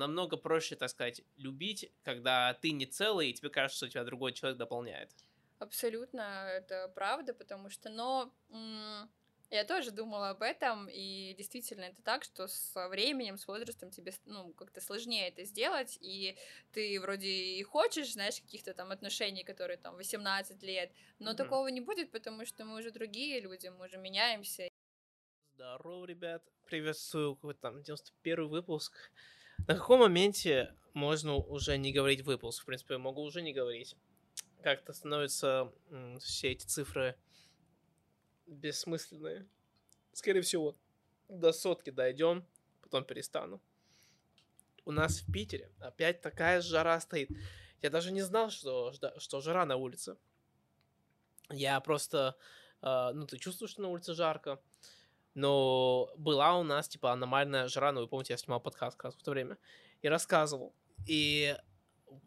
намного проще, так сказать, любить, когда ты не целый, и тебе кажется, что тебя другой человек дополняет. Абсолютно, это правда, потому что, но я тоже думала об этом, и действительно это так, что со временем, с возрастом тебе, ну, как-то сложнее это сделать, и ты вроде и хочешь, знаешь, каких-то там отношений, которые там 18 лет, но mm-hmm. такого не будет, потому что мы уже другие люди, мы уже меняемся. Здорово, ребят, приветствую какой-то там 91 выпуск. На каком моменте можно уже не говорить выпуск? В принципе, могу уже не говорить как-то становятся все эти цифры бессмысленные. Скорее всего, до сотки дойдем, потом перестану. У нас в Питере опять такая жара стоит. Я даже не знал, что, что жара на улице. Я просто, э, ну, ты чувствуешь, что на улице жарко. Но была у нас, типа, аномальная жара, ну, вы помните, я снимал подкаст как раз в то время, и рассказывал. И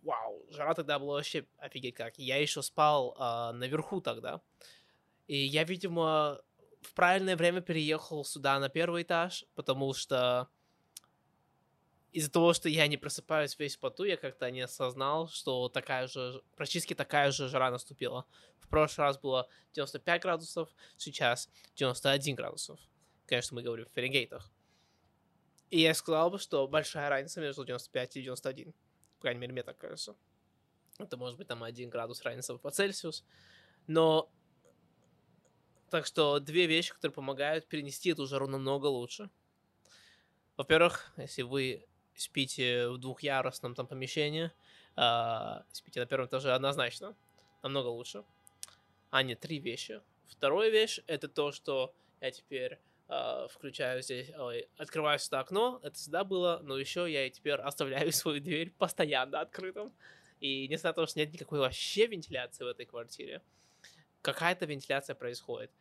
вау, жара тогда была вообще офигеть как. Я еще спал э, наверху тогда. И я, видимо, в правильное время переехал сюда на первый этаж, потому что из-за того, что я не просыпаюсь весь в поту, я как-то не осознал, что такая же, практически такая же жара наступила. В прошлый раз было 95 градусов, сейчас 91 градусов. Конечно, мы говорим в Фаренгейтах. И я сказал бы, что большая разница между 95 и 91 крайней мере, мне так кажется. Это может быть там 1 градус разница по Цельсию. Но так что две вещи, которые помогают перенести эту жару намного лучше. Во-первых, если вы спите в двухъярусном там помещении, э, спите на первом этаже однозначно, намного лучше. А не три вещи. Вторая вещь это то, что я теперь включаю здесь, ой, открываю сюда окно, это всегда было, но еще я теперь оставляю свою дверь постоянно открытым. И несмотря на то, что нет никакой вообще вентиляции в этой квартире, какая-то вентиляция происходит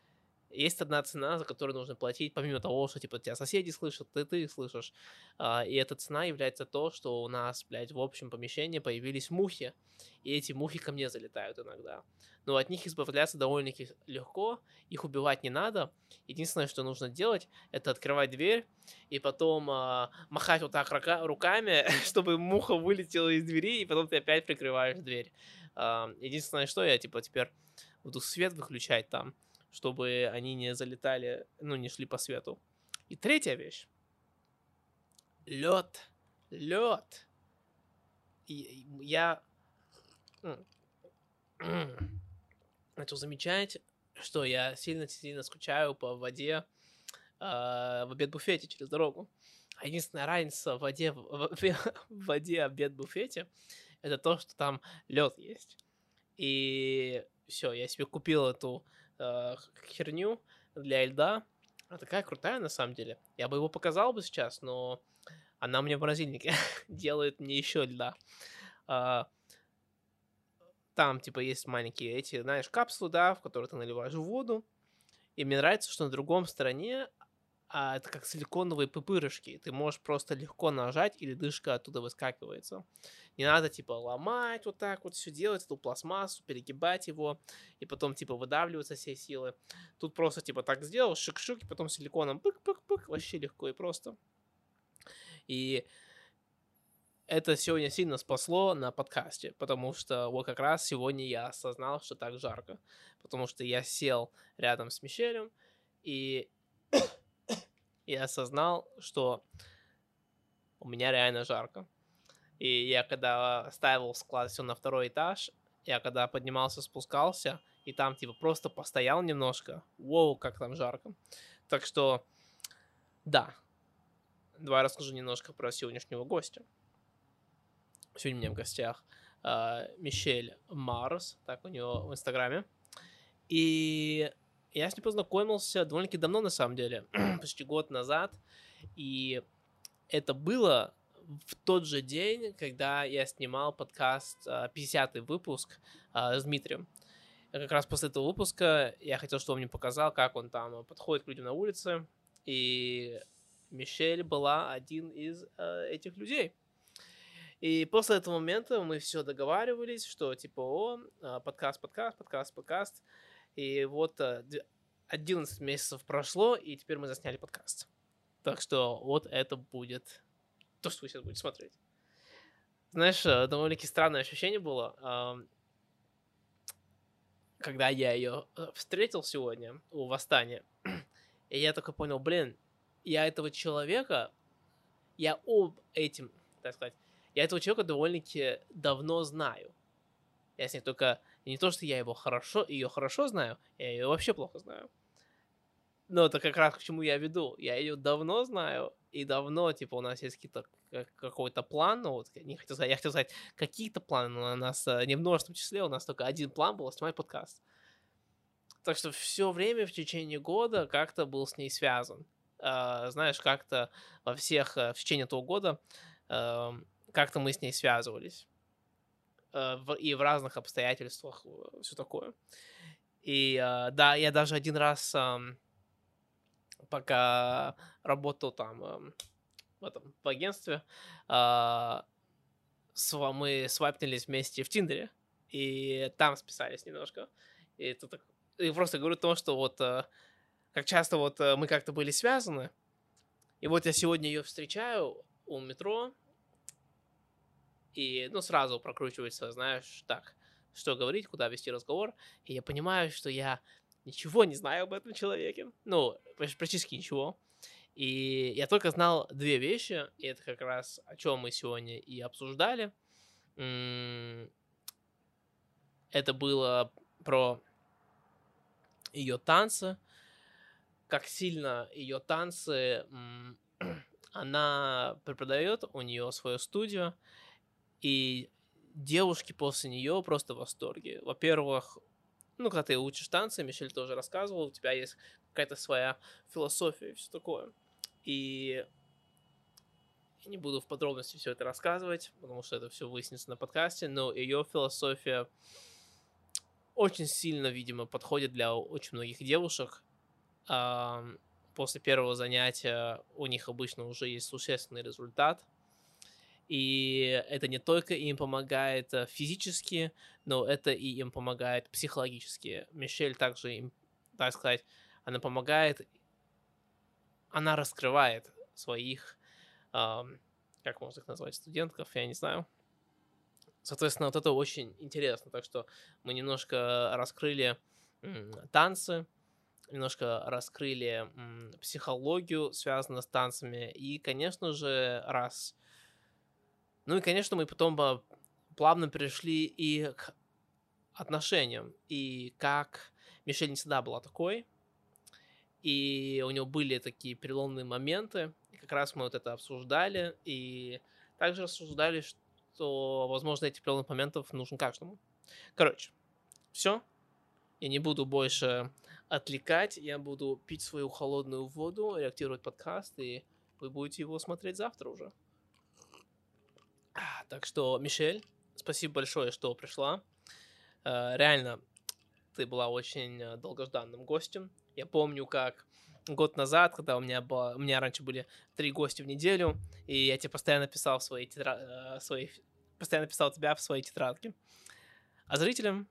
есть одна цена, за которую нужно платить, помимо того, что, типа, тебя соседи слышат, ты, ты слышишь. А, и эта цена является то, что у нас, блядь, в общем помещении появились мухи, и эти мухи ко мне залетают иногда. Но от них избавляться довольно-таки легко, их убивать не надо. Единственное, что нужно делать, это открывать дверь и потом а, махать вот так рука- руками, чтобы муха вылетела из двери, и потом ты опять прикрываешь дверь. А, единственное, что я, типа, теперь буду свет выключать там, чтобы они не залетали, ну, не шли по свету. И третья вещь. Лед. Лед. Я начал замечать, что я сильно-сильно скучаю по воде э, в обед-буфете через дорогу. А единственная разница в воде, в, в воде обед-буфете это то, что там лед есть. И все, я себе купил эту э, херню для льда. Она такая крутая на самом деле. Я бы его показал бы сейчас, но она мне в морозильнике делает мне еще льда. Э, там, типа, есть маленькие эти, знаешь, капсулы, да, в которые ты наливаешь воду. И мне нравится, что на другом стороне а это как силиконовые пупырышки. Ты можешь просто легко нажать, или дышка оттуда выскакивается. Не надо, типа, ломать вот так вот все делать, эту пластмассу, перегибать его, и потом, типа, выдавливаться все силы. Тут просто, типа, так сделал, шик-шик, и потом силиконом пык-пык-пык, вообще легко и просто. И это сегодня сильно спасло на подкасте, потому что вот как раз сегодня я осознал, что так жарко, потому что я сел рядом с Мишелем, и и осознал, что у меня реально жарко. И я когда ставил склад все на второй этаж, я когда поднимался, спускался, и там типа просто постоял немножко, воу, как там жарко. Так что, да, давай расскажу немножко про сегодняшнего гостя. Сегодня у меня в гостях э, Мишель Марс, так у него в Инстаграме. И я с ним познакомился довольно-таки давно, на самом деле, почти год назад. И это было в тот же день, когда я снимал подкаст 50-й а, выпуск а, с Дмитрием. Как раз после этого выпуска я хотел, чтобы он мне показал, как он там подходит к людям на улице. И Мишель была один из э, этих людей. И после этого момента мы все договаривались, что типа, о, подкаст, подкаст, подкаст, подкаст. И вот 11 э, месяцев прошло, и теперь мы засняли подкаст. Так что вот это будет то, что вы сейчас будете смотреть. Знаешь, э, довольно-таки странное ощущение было, когда я ее встретил сегодня у Восстания. И я только понял, блин, я этого человека, я об этим, так сказать, я этого человека довольно-таки давно знаю. Я с ней только не то, что я его хорошо, ее хорошо знаю, я ее вообще плохо знаю. Но это как раз к чему я веду. Я ее давно знаю, и давно, типа, у нас есть какие-то какой-то план, ну, вот, не хотел сказать, я хотел сказать, какие-то планы, но у нас э, не в множественном числе, у нас только один план был, снимать подкаст. Так что все время в течение года как-то был с ней связан. Uh, знаешь, как-то во всех, uh, в течение этого года uh, как-то мы с ней связывались. В, и в разных обстоятельствах, все такое. И да, я даже один раз, пока работал там в этом в агентстве, мы свайпнулись вместе в Тиндере, и там списались немножко. И так и просто говорю то, что вот э, как часто вот э, мы как-то были связаны. И вот я сегодня ее встречаю у метро, и, ну, сразу прокручивается, знаешь, так, что говорить, куда вести разговор, и я понимаю, что я ничего не знаю об этом человеке, ну, практически ничего, и я только знал две вещи, и это как раз о чем мы сегодня и обсуждали. Это было про ее танцы, как сильно ее танцы она преподает, у нее свою студию, и девушки после нее просто в восторге. Во-первых, ну, когда ты учишь танцы, Мишель тоже рассказывал, у тебя есть какая-то своя философия и все такое. И я не буду в подробности все это рассказывать, потому что это все выяснится на подкасте, но ее философия очень сильно, видимо, подходит для очень многих девушек. После первого занятия у них обычно уже есть существенный результат. И это не только им помогает э, физически, но это и им помогает психологически. Мишель также им, так сказать, она помогает, она раскрывает своих, как можно их назвать, студентков, я не знаю, Соответственно, вот это очень интересно. Так что мы немножко раскрыли танцы, немножко раскрыли психологию, связанную с танцами. И, конечно же, раз... Ну и, конечно, мы потом плавно перешли и к отношениям. И как Мишель не всегда была такой. И у него были такие переломные моменты. И как раз мы вот это обсуждали. И также рассуждали, что то, возможно, этих переломных моментов нужен каждому. Короче, все. Я не буду больше отвлекать, я буду пить свою холодную воду, реактировать подкаст, и вы будете его смотреть завтра уже. А, так что, Мишель, спасибо большое, что пришла. Э, реально, ты была очень э, долгожданным гостем. Я помню, как год назад, когда у меня, было, у меня раньше были три гостя в неделю, и я тебе постоянно писал в свои, тетра... Э, свои... постоянно писал тебя в свои тетрадки. А зрителям,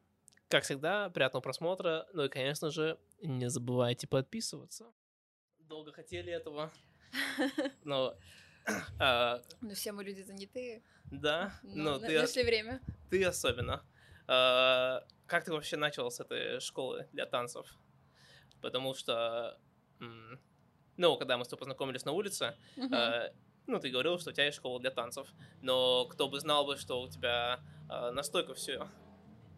как всегда, приятного просмотра. Ну и, конечно же, не забывайте подписываться. Долго хотели этого, но... Ну, все мы люди занятые. Да, но, ты... Нашли время. Ты особенно. А, как ты вообще начал с этой школы для танцев? Потому что ну, когда мы с тобой познакомились на улице, э, ну, ты говорил, что у тебя есть школа для танцев, но кто бы знал бы, что у тебя э, настолько все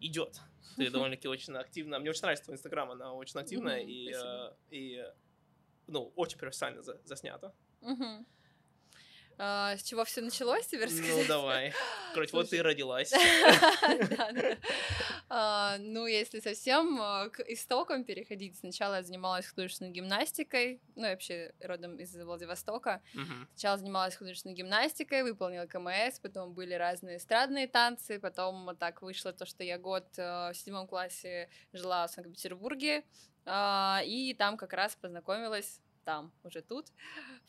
идет. Ты довольно-таки очень активно. Мне очень нравится твой инстаграм, она очень активная uh-huh, и, э, и, ну, очень профессионально за, заснята. Uh-huh. А, с чего все началось, тебе рассказать? Ну, давай. Короче, вот ты родилась. А, ну, если совсем а, к истокам переходить, сначала я занималась художественной гимнастикой, ну, вообще родом из Владивостока. Сначала занималась художественной гимнастикой, выполнила КМС, потом были разные эстрадные танцы, потом так вышло то, что я год в седьмом классе жила в Санкт-Петербурге, и там как раз познакомилась там, уже тут,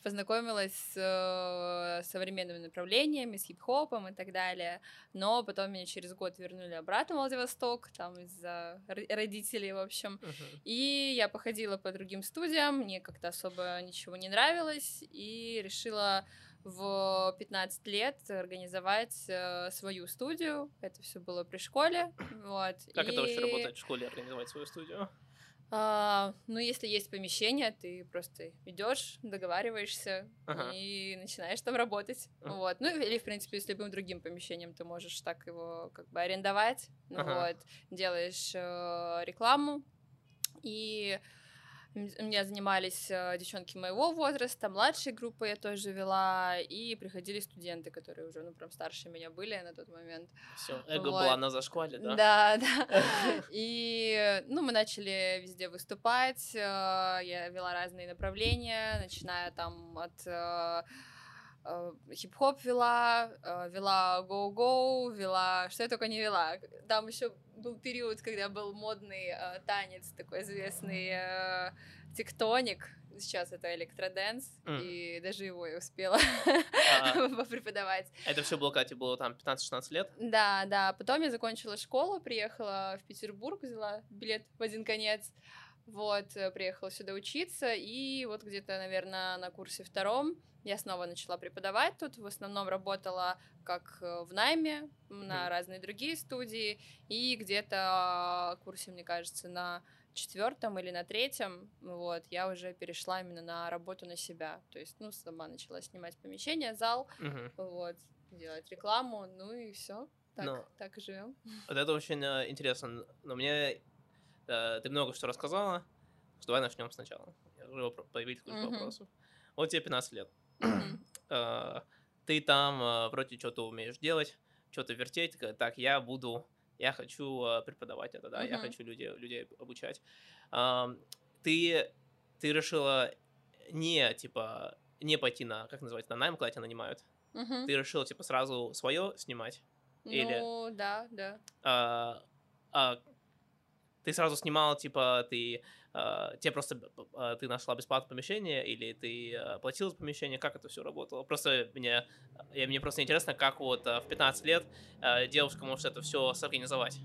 познакомилась с э, современными направлениями, с хип-хопом и так далее, но потом меня через год вернули обратно в Владивосток, там из-за родителей, в общем, uh-huh. и я походила по другим студиям, мне как-то особо ничего не нравилось, и решила в 15 лет организовать э, свою студию. Это все было при школе. Вот. Как и... это вообще работает в школе, организовать свою студию? А, ну, если есть помещение, ты просто идешь, договариваешься ага. и начинаешь там работать. Ага. Вот. Ну, или, в принципе, с любым другим помещением ты можешь так его как бы арендовать. Ага. Вот. Делаешь э, рекламу. И у меня занимались э, девчонки моего возраста, младшей группы я тоже вела, и приходили студенты, которые уже, ну, прям старше меня были на тот момент. Все, эго вот. была на зашквале, да? Да, да. И, ну, мы начали везде выступать, э, я вела разные направления, начиная там от э, хип-хоп вела, э, вела go-go, вела, что я только не вела. Там еще был период, когда был модный э, танец, такой известный э, тектоник, сейчас это электроденс, mm. и даже его я успела а, преподавать. Это все было, Катя, было там 15-16 лет? Да, да. Потом я закончила школу, приехала в Петербург, взяла билет в один конец. Вот, приехала сюда учиться, и вот где-то, наверное, на курсе втором я снова начала преподавать тут, в основном работала как э, в найме на mm. разные другие студии, и где-то курсе, мне кажется, на четвертом или на третьем, вот, я уже перешла именно на работу на себя. То есть, ну, сама начала снимать помещение, зал, mm-hmm. вот, делать рекламу, ну и все. Так, Но... так и живем. Вот это очень э, интересно. Но мне э, ты много что рассказала. Давай начнем сначала. Я уже появились куча mm-hmm. вопросов. Вот тебе 15 лет. Э, ты там э, вроде что-то умеешь делать, что-то вертеть, так, я буду, я хочу э, преподавать это, да, я хочу людей, людей обучать. Ты, ты решила не, типа, не пойти на, как называется, на найм, когда тебя нанимают? Ты решила, типа, сразу свое снимать? Или... Ну, да, да. А, а, ты сразу снимала, типа, ты тебе просто uh, ты нашла бесплатное помещение или ты uh, платила за помещение, как это все работало? Просто мне, я, мне просто интересно, как вот в 15 лет девушка может это все сорганизовать.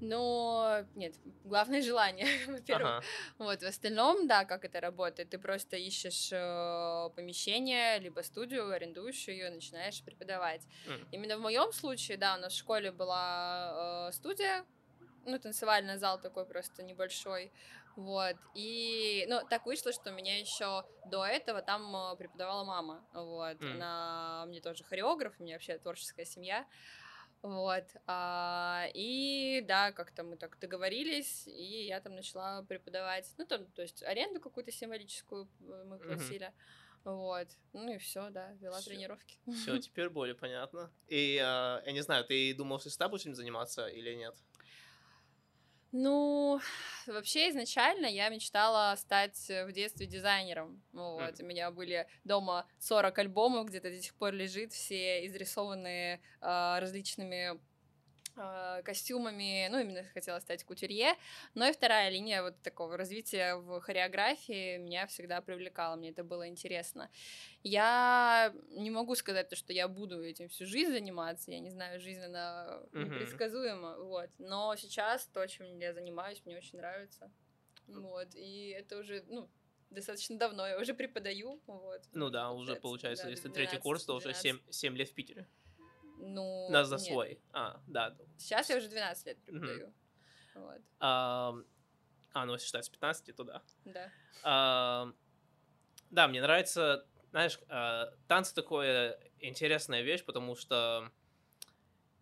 Но нет, главное желание, во-первых. Ага. Вот, в остальном, да, как это работает, ты просто ищешь э, помещение, либо студию, арендуешь ее, начинаешь преподавать. Mm. Именно в моем случае, да, у нас в школе была э, студия, ну, танцевальный зал такой просто небольшой, вот, и, ну, так вышло, что меня еще до этого там э, преподавала мама, вот, mm. она мне тоже хореограф, у меня вообще творческая семья, вот, а, и, да, как-то мы так договорились, и я там начала преподавать, ну, там, то есть аренду какую-то символическую э, мы платили, mm-hmm. Вот. Ну и все, да, вела всё. тренировки. Все, теперь более понятно. И э, я не знаю, ты думал, что с тобой будешь заниматься или нет? Ну, вообще изначально я мечтала стать э, в детстве дизайнером. Вот, mm. у меня были дома 40 альбомов, где-то до сих пор лежит, все изрисованные э, различными костюмами, ну, именно хотела стать кутюрье, но и вторая линия вот такого развития в хореографии меня всегда привлекала, мне это было интересно. Я не могу сказать то, что я буду этим всю жизнь заниматься, я не знаю, жизненно непредсказуемо, mm-hmm. вот, но сейчас то, чем я занимаюсь, мне очень нравится, вот, и это уже, ну, достаточно давно, я уже преподаю, вот. Ну да, уже получается, да, если третий курс, то 12. уже 7, 7 лет в Питере. Ну, На за нет. свой. А, да. Сейчас я уже 12 лет преподаю. Угу. Вот. А, а, ну, если считать с 15, то да. Да. А, да, мне нравится, знаешь, а, танцы такое интересная вещь, потому что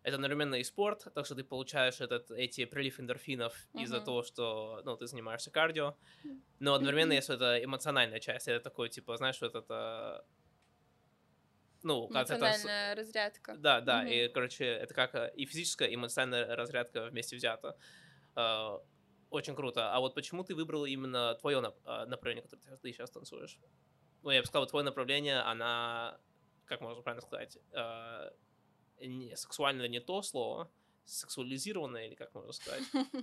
это одновременно и спорт, так что ты получаешь этот, эти прилив эндорфинов uh-huh. из-за того, что ну, ты занимаешься кардио, но одновременно есть это эмоциональная часть, это такой, типа, знаешь, вот это ну, как Эмоциональная это... разрядка. Да, да, угу. и, короче, это как э, и физическая, и эмоциональная разрядка вместе взята. Uh, очень круто. А вот почему ты выбрала именно твое а, направление, которое ты сейчас танцуешь? Ну, я бы сказал, твое направление, она, как можно правильно сказать, не, сексуально не то слово, сексуализированное, или как можно сказать?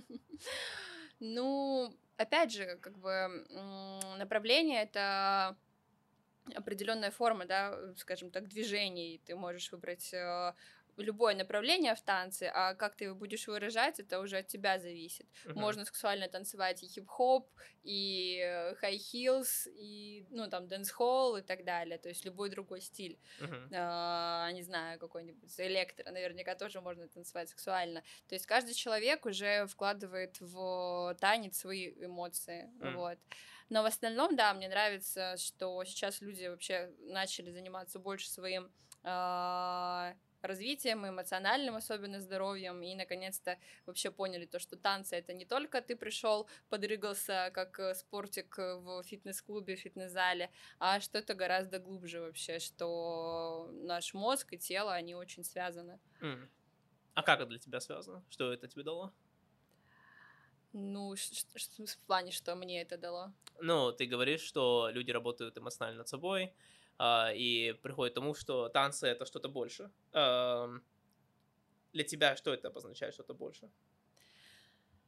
Ну, опять же, как бы направление это определенная форма, да, скажем так, движений. Ты можешь выбрать э, любое направление в танце, а как ты его будешь выражать, это уже от тебя зависит. Мгм. Можно сексуально танцевать и хип-хоп, и high heels, и, ну, там, dancehall и так далее, то есть любой другой стиль. Мгм. А, не знаю, какой-нибудь электро, наверняка тоже можно танцевать сексуально. То есть каждый человек уже вкладывает в танец свои эмоции, М. вот. Но в остальном, да, мне нравится, что сейчас люди вообще начали заниматься больше своим а, развитием, эмоциональным особенно здоровьем, и наконец-то вообще поняли то, что танцы это не только ты пришел, подрыгался как э, спортик в фитнес-клубе, фитнес-зале, а что это гораздо глубже вообще, что наш мозг и тело, они очень связаны. М. А как это для тебя связано? Что это тебе дало? Ну, в плане, что мне это дало. Ну, ты говоришь, что люди работают эмоционально над собой, а, и приходит к тому, что танцы это что-то больше. Ам, Для тебя что это обозначает, что-то больше?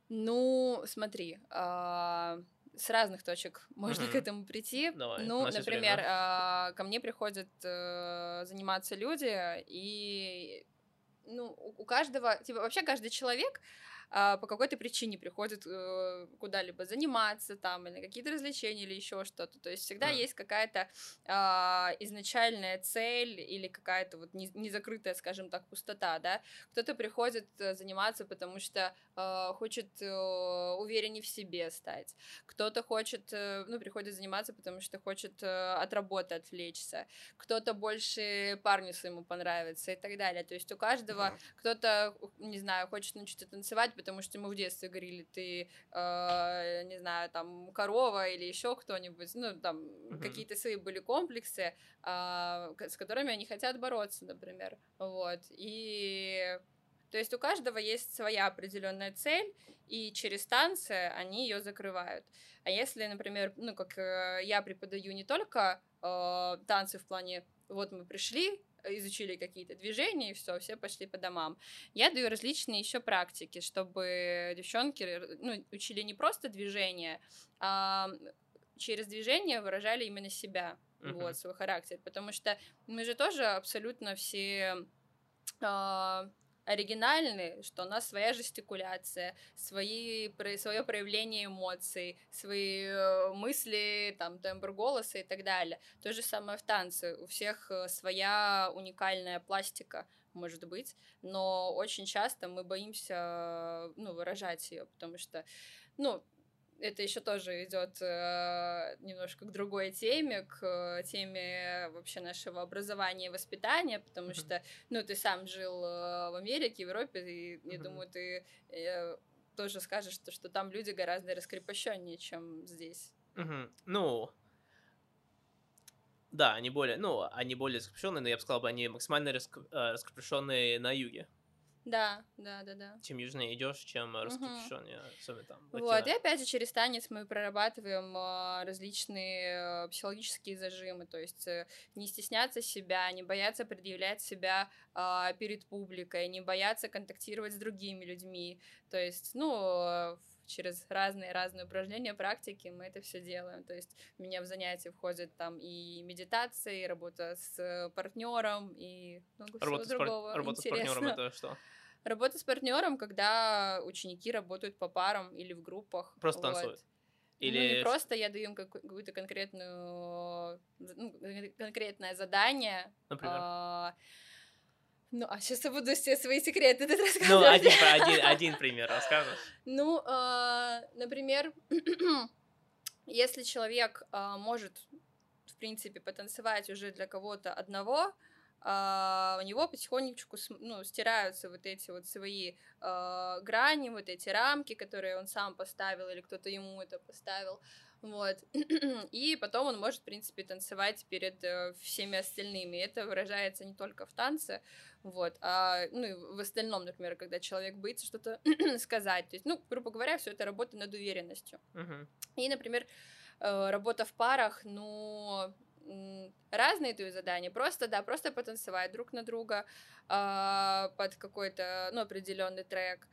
Ну, смотри, а, с разных точек можно к Мгм. этому прийти. Давай, ну, например, а, ко мне приходят э, заниматься люди, и ну, у каждого, типа, вообще каждый человек по какой-то причине приходит э, куда-либо заниматься там, или на какие-то развлечения, или еще что-то. То есть всегда Мгм. есть какая-то а, изначальная цель или какая-то вот не- незакрытая, скажем так, пустота, да. Кто-то приходит э, заниматься, потому что э, хочет увереннее в себе стать. Кто-то хочет, ну, приходит заниматься, потому что хочет от работы отвлечься. Кто-то больше парню своему понравится и так далее. То есть у каждого кто-то, не знаю, хочет научиться танцевать, потому что ему в детстве говорили, ты, э, не знаю, там, корова или еще кто-нибудь, ну, там, Мгм. какие-то свои были комплексы, к- с которыми они хотят бороться, например, вот, и... То есть у каждого есть своя определенная цель, и через танцы они ее закрывают. А если, например, ну, как э, я преподаю не только э, танцы в плане, вот мы пришли, изучили какие-то движения, и все, все пошли по домам. Я даю различные еще практики, чтобы девчонки э, ну, учили не просто движения, а через движение выражали именно себя, Мгм. вот, свой характер. Потому что мы же тоже абсолютно все а, оригинальны, что у нас своя жестикуляция, свои, свое проявление эмоций, свои э, мысли, там, тембр голоса и так далее. То же самое в танце. У всех э, своя уникальная пластика, может быть, но очень часто мы боимся, ну, выражать ее, потому что, ну, это еще тоже идет э, немножко к другой теме, к э, теме вообще нашего образования и воспитания, потому Мгм. что, ну, ты сам жил э, в Америке, в Европе, и я Мгм. думаю, ты э, тоже скажешь, что, что там люди гораздо раскрепощеннее, чем здесь. Мгм. Ну, да, они более, ну, они более раскрепощенные, но я бы сказал, они максимально раск- э, раскрепощенные на юге. Да, да, да, да. Чем южнее идешь, чем э, раскрепощеннее, особенно там. Вот, латино. и опять же через танец мы прорабатываем а, различные э, психологические зажимы, то есть э, не стесняться себя, не бояться предъявлять себя а, перед публикой, не бояться контактировать с другими людьми, то есть, ну, э, через разные-разные упражнения, практики мы это все делаем. То есть у меня в занятия входит там и медитация, и работа с партнером, и много Работа, с, всего пар- другого работа с партнером интересного. это что? Работа с партнером, когда ученики работают по парам или в группах. Просто вот. танцуют? Ну, Или не просто я даю им какую- какую-то конкретную, ну, кон- конкретное задание. Например? а, ну, а сейчас я буду все свои секреты тут Ну, рассказывать. один, один, один пример расскажешь. Ну, а, например, если человек а, может, в принципе, потанцевать уже для кого-то одного, а, у него потихонечку ну, стираются вот эти вот свои а, грани, вот эти рамки, которые он сам поставил или кто-то ему это поставил. Вот. И потом он может, в принципе, танцевать перед э, всеми остальными. Это выражается не только в танце, вот, а, ну, и в остальном, например, когда человек боится что-то сказать. То есть, ну, грубо говоря, все это работа над уверенностью. Мгм. И, например, э, работа в парах, ну, м, разные твои задания. Просто, да, просто потанцевать друг на друга а, под какой-то, ну, определенный трек.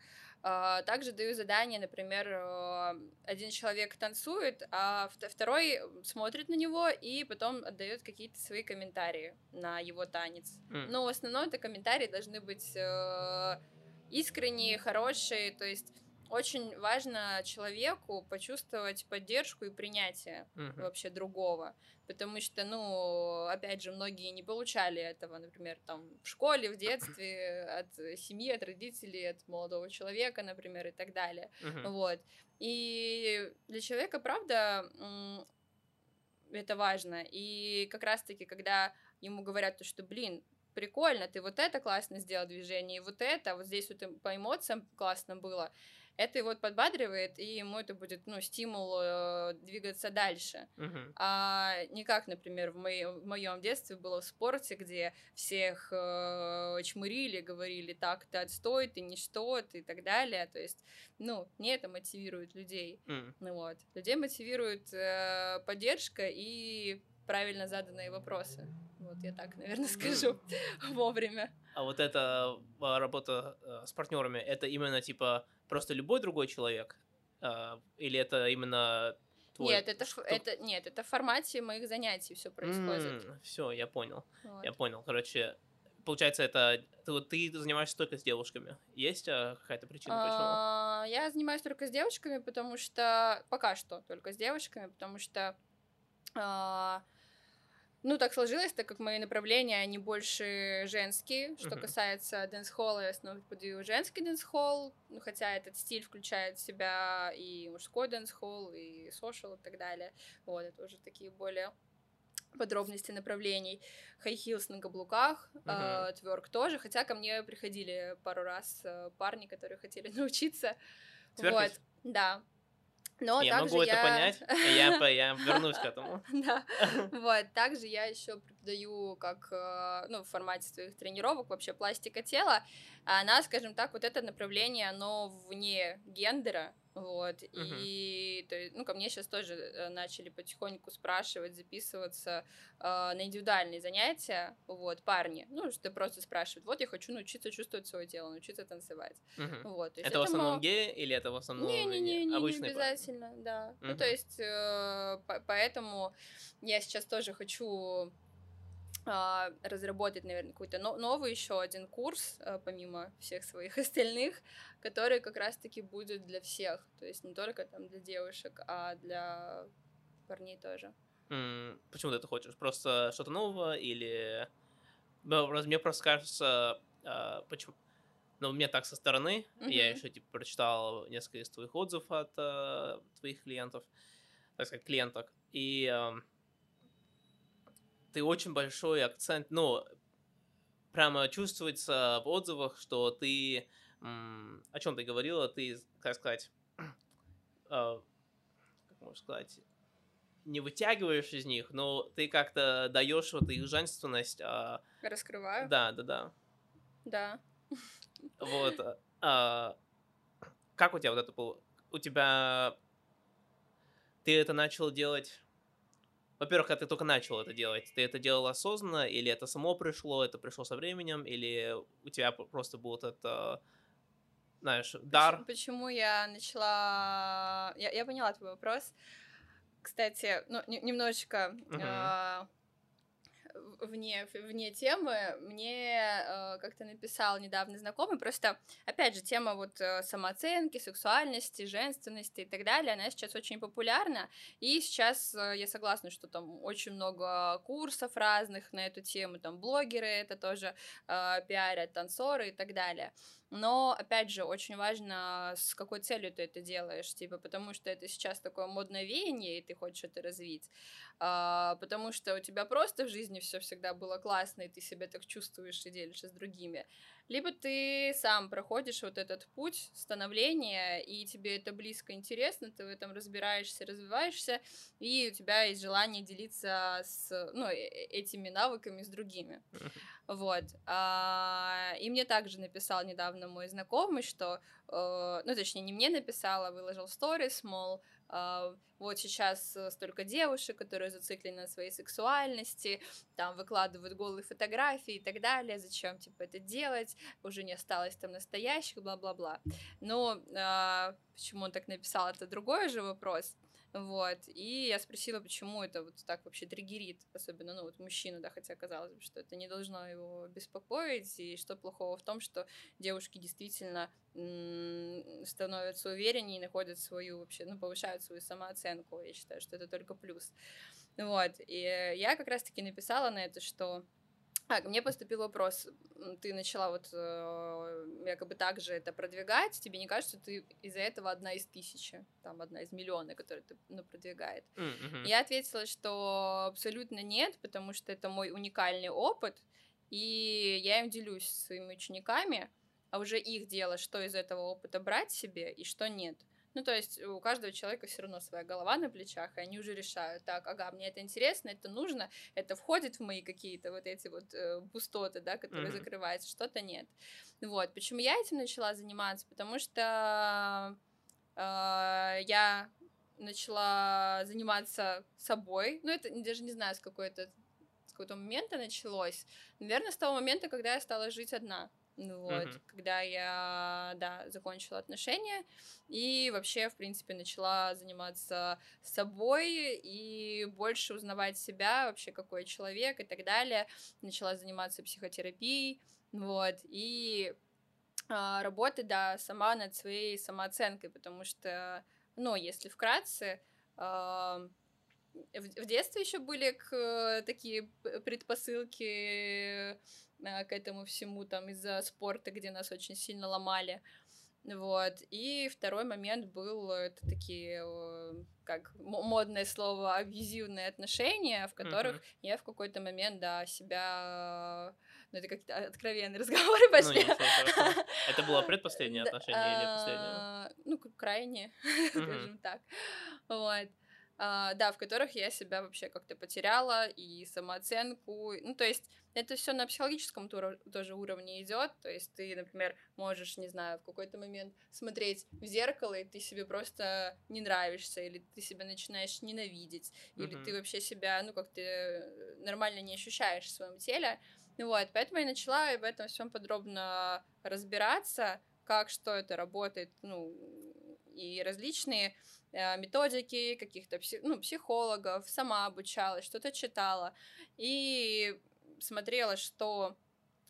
А, также даю задание, например, э, один человек танцует, а второй смотрит на него и потом отдает какие-то свои комментарии на его танец. Mm. Но в основном это комментарии должны быть э, искренние, хорошие, то есть очень важно человеку почувствовать поддержку и принятие uh-huh. вообще другого. Потому что, ну, опять же, многие не получали этого, например, там в школе, в детстве, от семьи, от родителей, от молодого человека, например, и так далее. Uh-huh. Вот. И для человека, правда, это важно. И как раз-таки, когда ему говорят то, что, блин, прикольно, ты вот это классно сделал движение, и вот это, вот здесь вот по эмоциям классно было, это его подбадривает, и ему это будет, ну, стимул э, двигаться дальше. Uh-huh. А не как, например, в, моей, в моем детстве было в спорте, где всех э, чмырили, говорили, так, ты отстой, ты ничто, ты и так далее. То есть, ну, не это мотивирует людей. Uh-huh. Ну, вот. Людей мотивирует э, поддержка и правильно заданные вопросы. Вот я так, наверное, скажу вовремя. А вот эта а, работа э, с партнерами, это именно типа просто любой другой человек? А, или это именно твой... Нет, это, что... это, нет, это в формате моих занятий все происходит. Mm, все, я понял. Вот. Я понял. Короче, получается, это ты, ты занимаешься только с девушками. Есть а, какая-то причина, почему? А, я занимаюсь только с девушками, потому что пока что только с девушками, потому что а, ну, так сложилось, так как мои направления, они больше женские. Что uh-huh. касается dancehall а, я основном подаю женский dancehall, ну, хотя этот стиль включает в себя и мужской dancehall, и social и так далее. Вот, это уже такие более подробности направлений. High heels на каблуках, uh-huh. э, тверк тоже, хотя ко мне приходили пару раз э, парни, которые хотели научиться. Тверкать? Вот, да. Но я могу это я... понять, я, я вернусь к этому. Да, вот, также я еще преподаю как, э, ну, в формате своих тренировок вообще пластика тела, она, скажем так, вот это направление, оно вне гендера, вот, uh-huh. и, то, ну, ко мне сейчас тоже э, начали потихоньку спрашивать, записываться э, на индивидуальные занятия, вот, парни, ну, что просто спрашивают, вот, я хочу научиться чувствовать свое тело, научиться танцевать, uh-huh. вот. это, это в основном геи или это в основном не, не, не, не, обычные не обязательно, парни? да, uh-huh. ну, то есть, э, по- поэтому я сейчас тоже хочу разработать, наверное, какой-то новый еще один курс, а, помимо всех своих остальных, который как раз-таки будет для всех, то есть не только там для девушек, а для парней тоже. Mm, почему ты это хочешь? Просто что-то нового или... Мне просто кажется, uh, почему... Ну, мне так со стороны, mm-hmm. я еще типа прочитал несколько из твоих отзывов от uh, твоих клиентов, так сказать, клиенток, и uh, ты очень большой акцент, ну, прямо чувствуется в отзывах, что ты, о чем ты говорила, ты, как сказать, э, как можно сказать, не вытягиваешь из них, но ты как-то даешь вот их женственность. А... Раскрываю? Да, да, да. Да. Вот. А как у тебя вот это было? У тебя... Ты это начал делать во-первых, когда ты только начал это делать, ты это делал осознанно, или это само пришло, это пришло со временем, или у тебя просто был этот, знаешь, дар? Почему, почему я начала... Я, я поняла твой вопрос. Кстати, ну, немножечко... Uh-huh вне, вне темы, мне э, как-то написал недавно знакомый, просто, опять же, тема вот э, самооценки, сексуальности, женственности и так далее, она сейчас очень популярна, и сейчас э, я согласна, что там очень много курсов разных на эту тему, там блогеры это тоже э, пиарят, танцоры и так далее. Но, опять же, очень важно, с какой целью ты это делаешь, типа, потому что это сейчас такое модное веяние, и ты хочешь это развить, а, потому что у тебя просто в жизни все всегда было классно, и ты себя так чувствуешь и делишься с другими либо ты сам проходишь вот этот путь становления, и тебе это близко интересно, ты в этом разбираешься, развиваешься, и у тебя есть желание делиться с, ну, э, этими навыками с другими. Вот. А, и мне также написал недавно мой знакомый, что, э, ну, точнее, не мне написал, а выложил сторис, мол, э, вот сейчас э, столько девушек, которые зациклены на своей сексуальности, там выкладывают голые фотографии и так далее, зачем, типа, это делать, уже не осталось там настоящих, бла-бла-бла. Но э, почему он так написал, это другой же вопрос. Вот. И я спросила, почему это вот так вообще триггерит, особенно, ну, вот мужчину, да, хотя казалось бы, что это не должно его беспокоить, и что плохого в том, что девушки действительно становятся увереннее и находят свою вообще, ну, повышают свою самооценку. Я считаю, что это только плюс. Вот. И я как раз-таки написала на это, что а, мне поступил вопрос, ты начала вот э, якобы так же это продвигать, тебе не кажется, что ты из-за этого одна из тысячи, там одна из миллиона, которые ты ну, продвигает? Mm-hmm. Я ответила, что абсолютно нет, потому что это мой уникальный опыт, и я им делюсь с своими учениками, а уже их дело, что из этого опыта брать себе и что нет. Ну, то есть у каждого человека все равно своя голова на плечах, и они уже решают, так, ага, мне это интересно, это нужно, это входит в мои какие-то вот эти вот э, пустоты, да, которые mm-hmm. закрываются, что-то нет. Вот, почему я этим начала заниматься? Потому что э, я начала заниматься собой, ну, это даже не знаю, с какой-то с какого-то момента началось. Наверное, с того момента, когда я стала жить одна. Ну вот, mm-hmm. когда я, да, закончила отношения и вообще, в принципе, начала заниматься собой и больше узнавать себя, вообще какой человек и так далее. Начала заниматься психотерапией, вот, и а, работать, да, сама над своей самооценкой, потому что, ну, если вкратце, а, в, детстве еще были к, такие предпосылки к этому всему, там, из-за спорта, где нас очень сильно ломали. Вот. И второй момент был, это такие, как модное слово, абьюзивные отношения, в которых mm-hmm. я в какой-то момент, да, себя... Ну, это как-то откровенные разговоры пошли. Ну, нет, это было предпоследнее отношение или последнее? Ну, крайнее, скажем так. Вот. Uh, да, в которых я себя вообще как-то потеряла и самооценку. Ну, то есть это все на психологическом тоже уровне идет. То есть ты, например, можешь, не знаю, в какой-то момент смотреть в зеркало, и ты себе просто не нравишься, или ты себя начинаешь ненавидеть, uh-huh. или ты вообще себя, ну, как-то э, нормально не ощущаешь в своем теле. Вот, поэтому я начала об этом всем подробно разбираться, как что это работает, ну, и различные методики каких-то ну, психологов, сама обучалась, что-то читала и смотрела, что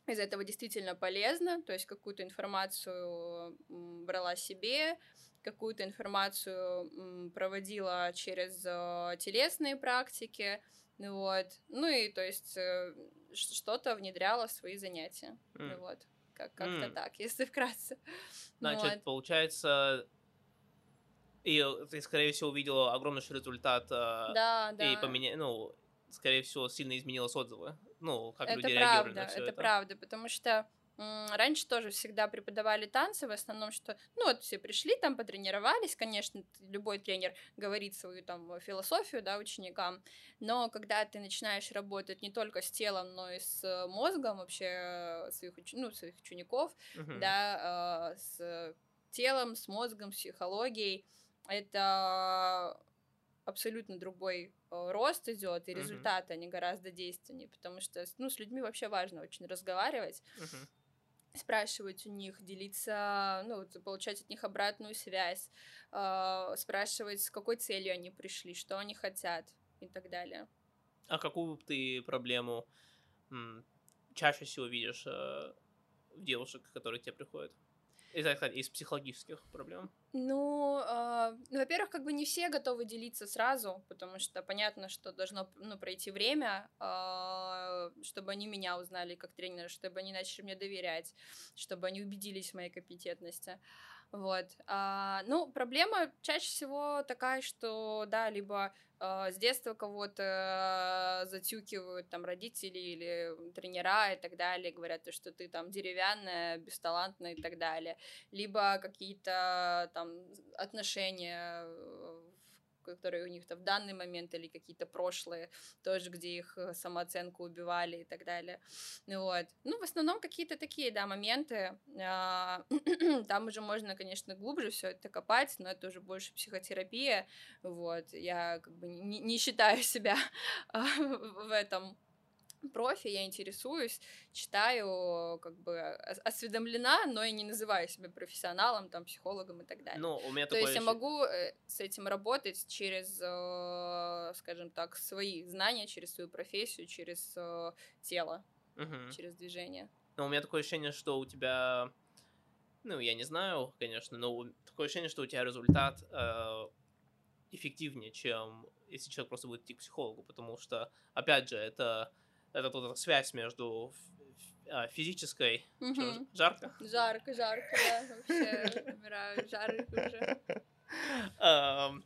из этого действительно полезно, то есть какую-то информацию брала себе, какую-то информацию проводила через э, телесные практики, вот, ну и то есть э, что-то внедряла в свои занятия, mm. вот, как- как-то mm. так, если вкратце. Значит, вот. получается, и ты, скорее всего, увидела огромнейший результат. А, да, да. И поменя... ну, скорее всего, сильно изменилось отзывы. Ну, как это люди правда, реагировали на все это. Это правда, потому что Раньше тоже всегда преподавали танцы, в основном, что, ну, вот все пришли там, потренировались, конечно, любой тренер говорит свою там философию, да, ученикам, но когда ты начинаешь работать не только с телом, но и с мозгом вообще своих, уч... ну, своих учеников, uh-huh. да, э, с телом, с мозгом, с психологией, это абсолютно другой э, рост идет, и mm-hmm. результаты они гораздо действеннее, потому что ну, с людьми вообще важно очень разговаривать. Mm-hmm спрашивать у них, делиться, ну, получать от них обратную связь, э, спрашивать, с какой целью они пришли, что они хотят и так далее. А какую ты проблему м, чаще всего видишь э, в девушек, которые к тебе приходят? Из, из психологических проблем? Ну, э, ну, во-первых, как бы не все готовы делиться сразу, потому что понятно, что должно ну, пройти время, э, чтобы они меня узнали как тренера, чтобы они начали мне доверять, чтобы они убедились в моей компетентности. Вот. А, ну, проблема чаще всего такая, что, да, либо э, с детства кого-то затюкивают там родители или тренера и так далее, говорят, что ты там деревянная, бесталантная и так далее. Либо какие-то там отношения которые у них-то в данный момент или какие-то прошлые, тоже где их э, самооценку убивали и так далее. Вот. Ну, в основном какие-то такие, да, моменты. А, там уже можно, конечно, глубже все это копать, но это уже больше психотерапия. Вот. Я как бы не, не считаю себя в этом профи, я интересуюсь, читаю, как бы осведомлена, но и не называю себя профессионалом, там, психологом и так далее. Ну, у меня То есть я могу э, с этим работать через, э, скажем так, свои знания, через свою профессию, через э, тело, Мгм. через движение. Но у меня такое ощущение, что у тебя, ну, я не знаю, конечно, но такое ощущение, что у тебя результат э, эффективнее, чем если человек просто будет идти к психологу, потому что, опять же, это, это эта связь между а, физической... Что, Мгм. ж- жарко? Жарко, жарко, да, вообще умираю, жарко уже. Эм,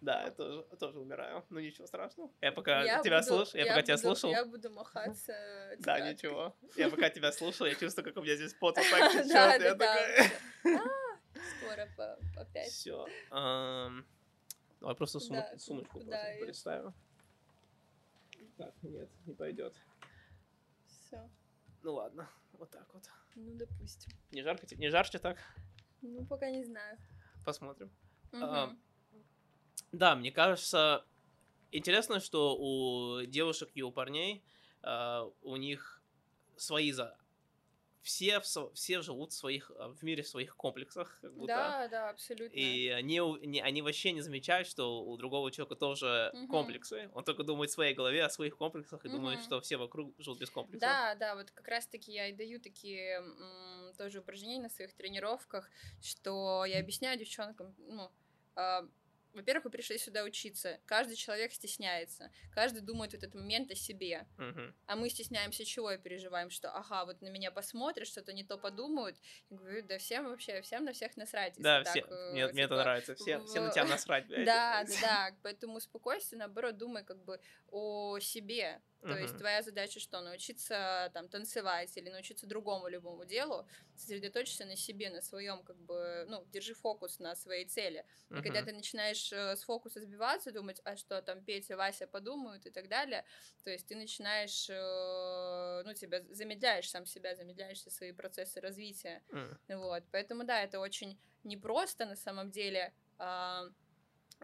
Да, я тоже, тоже умираю, но ничего страшного. Я пока Я тебя буду- слушал, я, пока тебя буду- слушал, Я буду махаться. да, тетрадкой. ничего. Я пока тебя слушал, я чувствую, как у меня здесь пот Да, течет, да, я да. такая... А, Скоро по- опять. Все. Давай просто Да, сумочку просто представим. Так, нет, не пойдет. Все. Ну ладно, вот так вот. Ну, допустим. Не жарко тебе? Не жарче так? Ну, пока не знаю. Посмотрим. Мгм. А, Да, мне кажется, интересно, что у девушек и у парней а, у них свои за... Все, в все живут в, своих, а, в мире своих комплексах, как будто. Да, да, абсолютно. И они, у- не, они вообще не замечают, что у другого человека тоже Мгм. комплексы. Он только думает в своей голове о своих комплексах и думает, Мгм. что все вокруг живут без комплексов. Да, да, вот как раз-таки я и даю такие м, тоже упражнения на своих тренировках, что я объясняю девчонкам, ну, а, во-первых, вы пришли сюда учиться, каждый человек стесняется, каждый думает в этот момент о себе, Мгм. а мы стесняемся чего и переживаем, что, ага, вот на меня посмотрят, что-то не то подумают, я говорю, да всем вообще, всем на всех насрать. Да, так, все, э, мне, мне это типа, нравится. Все, все на в- тебя насрать. Да, да, да. Поэтому успокойся, наоборот, думай как бы о себе. То есть твоя задача что? Научиться там танцевать или научиться другому любому делу, сосредоточься на себе, на своем как бы, ну, держи фокус на своей цели. И когда ты начинаешь э, с фокуса сбиваться, думать, а что там Петя, Вася подумают и так далее, то есть ты начинаешь, э, ну, тебя замедляешь сам себя, замедляешь все свои процессы развития. Вот, поэтому да, это очень непросто на самом деле а,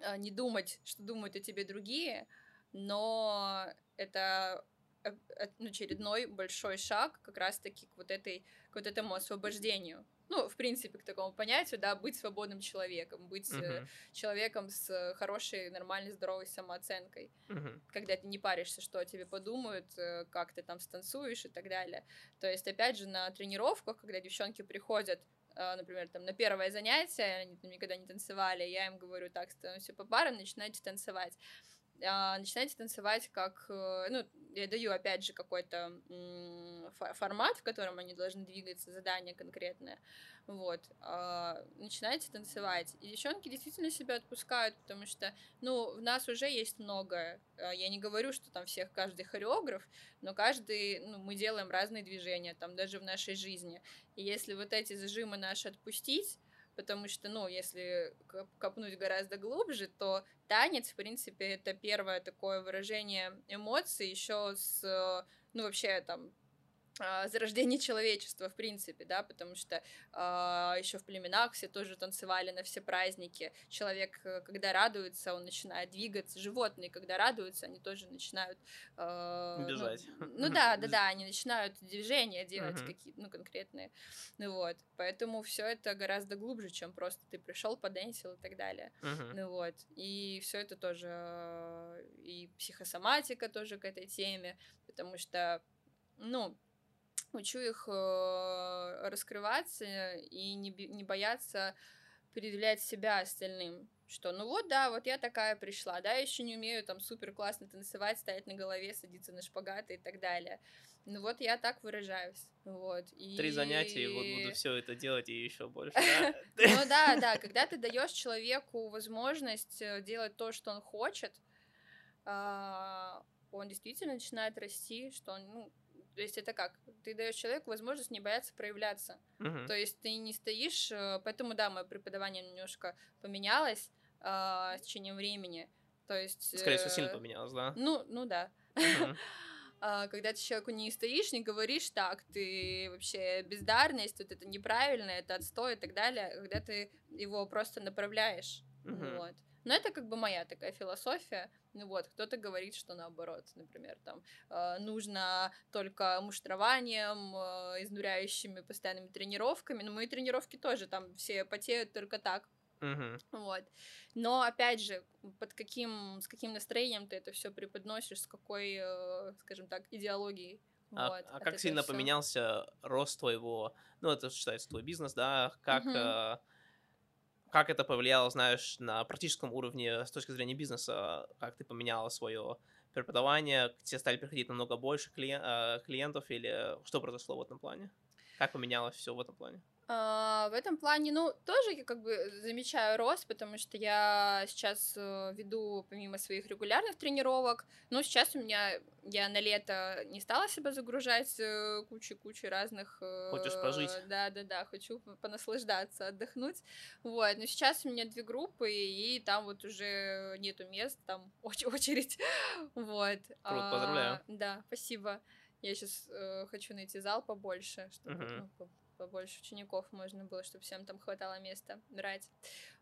а, не думать, что думают о тебе другие, но это э, э, ну, очередной большой шаг как раз-таки к вот этой, к вот этому освобождению. Ну, в принципе, к такому понятию, да, быть свободным человеком, быть Мгм. человеком с хорошей, нормальной, здоровой самооценкой Мгм. когда ты не паришься, что о тебе подумают, как ты там станцуешь и так далее. То есть, опять же, на тренировках, когда девчонки приходят, например, там на первое занятие, они там никогда не танцевали, я им говорю, так, становимся по парам, начинайте танцевать. А, начинайте танцевать как, э, ну, я даю, опять же, какой-то формат, в котором они должны двигаться, задание конкретное, вот, а, начинайте танцевать, и девчонки действительно себя отпускают, потому что, ну, в нас уже есть многое, А, я не говорю, что там всех каждый хореограф, но каждый, ну, мы делаем разные движения, там, даже в нашей жизни, и если вот эти зажимы наши отпустить, потому что, ну, если коп- копнуть гораздо глубже, то танец, в принципе, это первое такое выражение эмоций еще с, э, ну, вообще там зарождение человечества, в принципе, да, потому что еще в племенах все тоже танцевали на все праздники. Человек, э, когда радуется, он начинает двигаться. Животные, когда радуются, они тоже начинают... э, ну, Бежать. Ну, да, да, да, они начинают движения делать Мгм. какие-то, ну, конкретные. Ну вот, поэтому все это гораздо глубже, чем просто ты пришел, поденсил и так далее. Мгм. Ну вот, и все это тоже, э, и психосоматика тоже к этой теме, потому что, ну, учу их э, раскрываться и не, не бояться предъявлять себя остальным. Что, ну вот, да, вот я такая пришла, да, я еще не умею там супер классно танцевать, стоять на голове, садиться на шпагаты и так далее. Ну вот я так выражаюсь, вот. И... Три занятия, и вот буду все это делать и еще больше. Ну да, да, когда ты даешь человеку возможность э, делать то, что он хочет, а, он действительно начинает расти, что он, ну, то есть это как? Ты даешь человеку возможность не бояться проявляться. Мгм. То есть ты не стоишь, э, поэтому да, мое преподавание немножко поменялось. а, с течением времени. То есть... Скорее всего, сильно э, поменялось, да? Ну, ну да. А, когда ты человеку не стоишь, не говоришь так, ты вообще бездарность, вот это неправильно, это отстой и так далее, когда ты его просто направляешь. Мгм. Вот. Но это как бы моя такая философия. Ну вот, кто-то говорит, что наоборот, например, там э, нужно только муштрованием, э, изнуряющими постоянными тренировками. Но мои тренировки тоже там все потеют только так. Мгм. Вот. Но опять же, под каким, с каким настроением ты это все преподносишь, с какой, э, скажем так, идеологией. А, вот, а как сильно всё. поменялся рост твоего, ну, это считается твой бизнес, да? Как, Мгм. э, как это повлияло, знаешь, на практическом уровне с точки зрения бизнеса? Как ты поменяла свое преподавание? К тебе стали приходить намного больше э, клиентов или что произошло в этом плане? Как поменялось все в этом плане? А, в этом плане, ну, тоже я как бы замечаю рост, потому что я сейчас э, веду, помимо своих регулярных тренировок, ну, сейчас у меня, я на лето не стала себя загружать э, кучей-кучей разных... э, Хочешь пожить. Да-да-да, хочу понаслаждаться, отдохнуть, вот, но сейчас у меня две группы, и там вот уже нету мест, там оч- очередь, вот. Круто, поздравляю. А, Да, спасибо. Я сейчас хочу найти зал побольше, чтобы ну, по- побольше учеников можно было, чтобы всем там хватало места брать.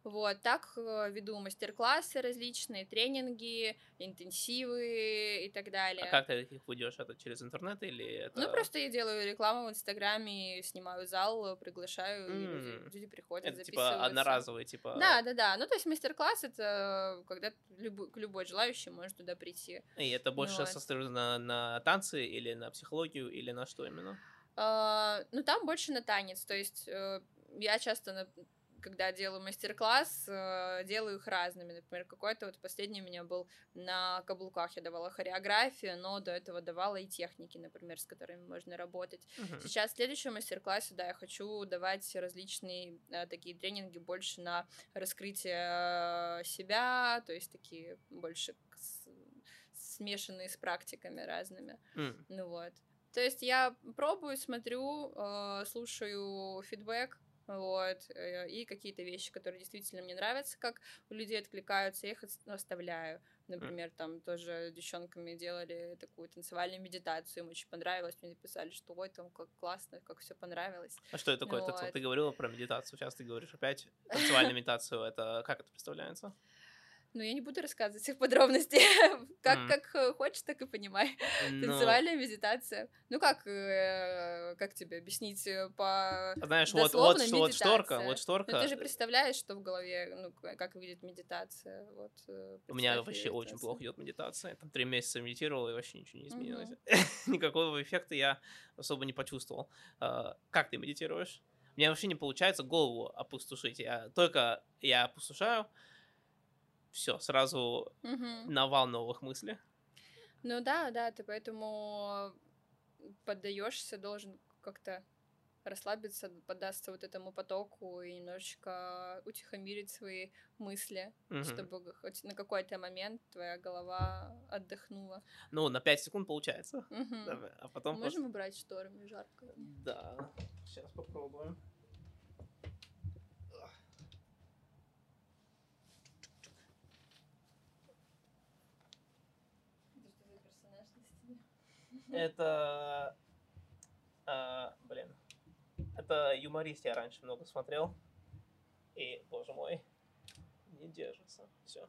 Вот, так э, веду мастер-классы различные, тренинги, интенсивы и так далее. А как ты их ведешь? Это через интернет или это... Ну, просто я делаю рекламу в Инстаграме, снимаю зал, э, приглашаю, и люди, люди приходят, Это типа записываются. одноразовый, типа... Да, да, да. Ну, то есть мастер-класс это когда любой, любой желающий может туда прийти. И это больше Вот. сосредоточено на, на танцы или на психологию или на что именно? А, ну, там больше на танец. То есть э, я часто, когда делаю мастер-класс, э, делаю их разными. Например, какой-то вот последний у меня был на каблуках. Я давала хореографию, но до этого давала и техники, например, с которыми можно работать. Мгм. Сейчас в следующем мастер-классе, да, я хочу давать различные э, такие тренинги больше на раскрытие себя, то есть такие больше смешанные с практиками разными. М. Ну вот. То есть я пробую, смотрю, э, слушаю фидбэк, вот, э, и какие-то вещи, которые действительно мне нравятся, как у людей откликаются, я их ос- оставляю. Например, там тоже девчонками делали такую танцевальную медитацию, им очень понравилось, мне написали, что ой, там как классно, как все понравилось. А что это такое? Вот. Ты говорила про медитацию, сейчас ты говоришь опять танцевальную медитацию. Это как это представляется? Но я не буду рассказывать всех подробностей. как, Мгм. как э, хочешь, так и понимай. Ну, Танцевальная медитация. Ну как, э, как тебе объяснить э, по Знаешь, вот, вот, что- вот шторка, медитация. вот Ну, шторка. ты же представляешь, что в голове, ну, как выглядит медитация. Вот, э, У меня вообще её очень плохо идет медитация. Я там три месяца медитировал, и вообще ничего не изменилось. Мгм. Никакого эффекта я особо не почувствовал. А, Как ты медитируешь? У меня вообще не получается голову опустошить. Я только я опустошаю, все, сразу Мгм. навал новых мыслей. Ну да, да, ты поэтому поддаешься, должен как-то расслабиться, поддаться вот этому потоку и немножечко утихомирить свои мысли, Мгм. чтобы хоть на какой-то момент твоя голова отдохнула. Ну, на 5 секунд получается. Давай, А потом... Можем убрать шторы, мне жарко. просто- Да, сейчас попробуем. Это что за персонаж на стене? Это... а, блин. Это юморист я раньше много смотрел. И, боже мой, не держится. Все.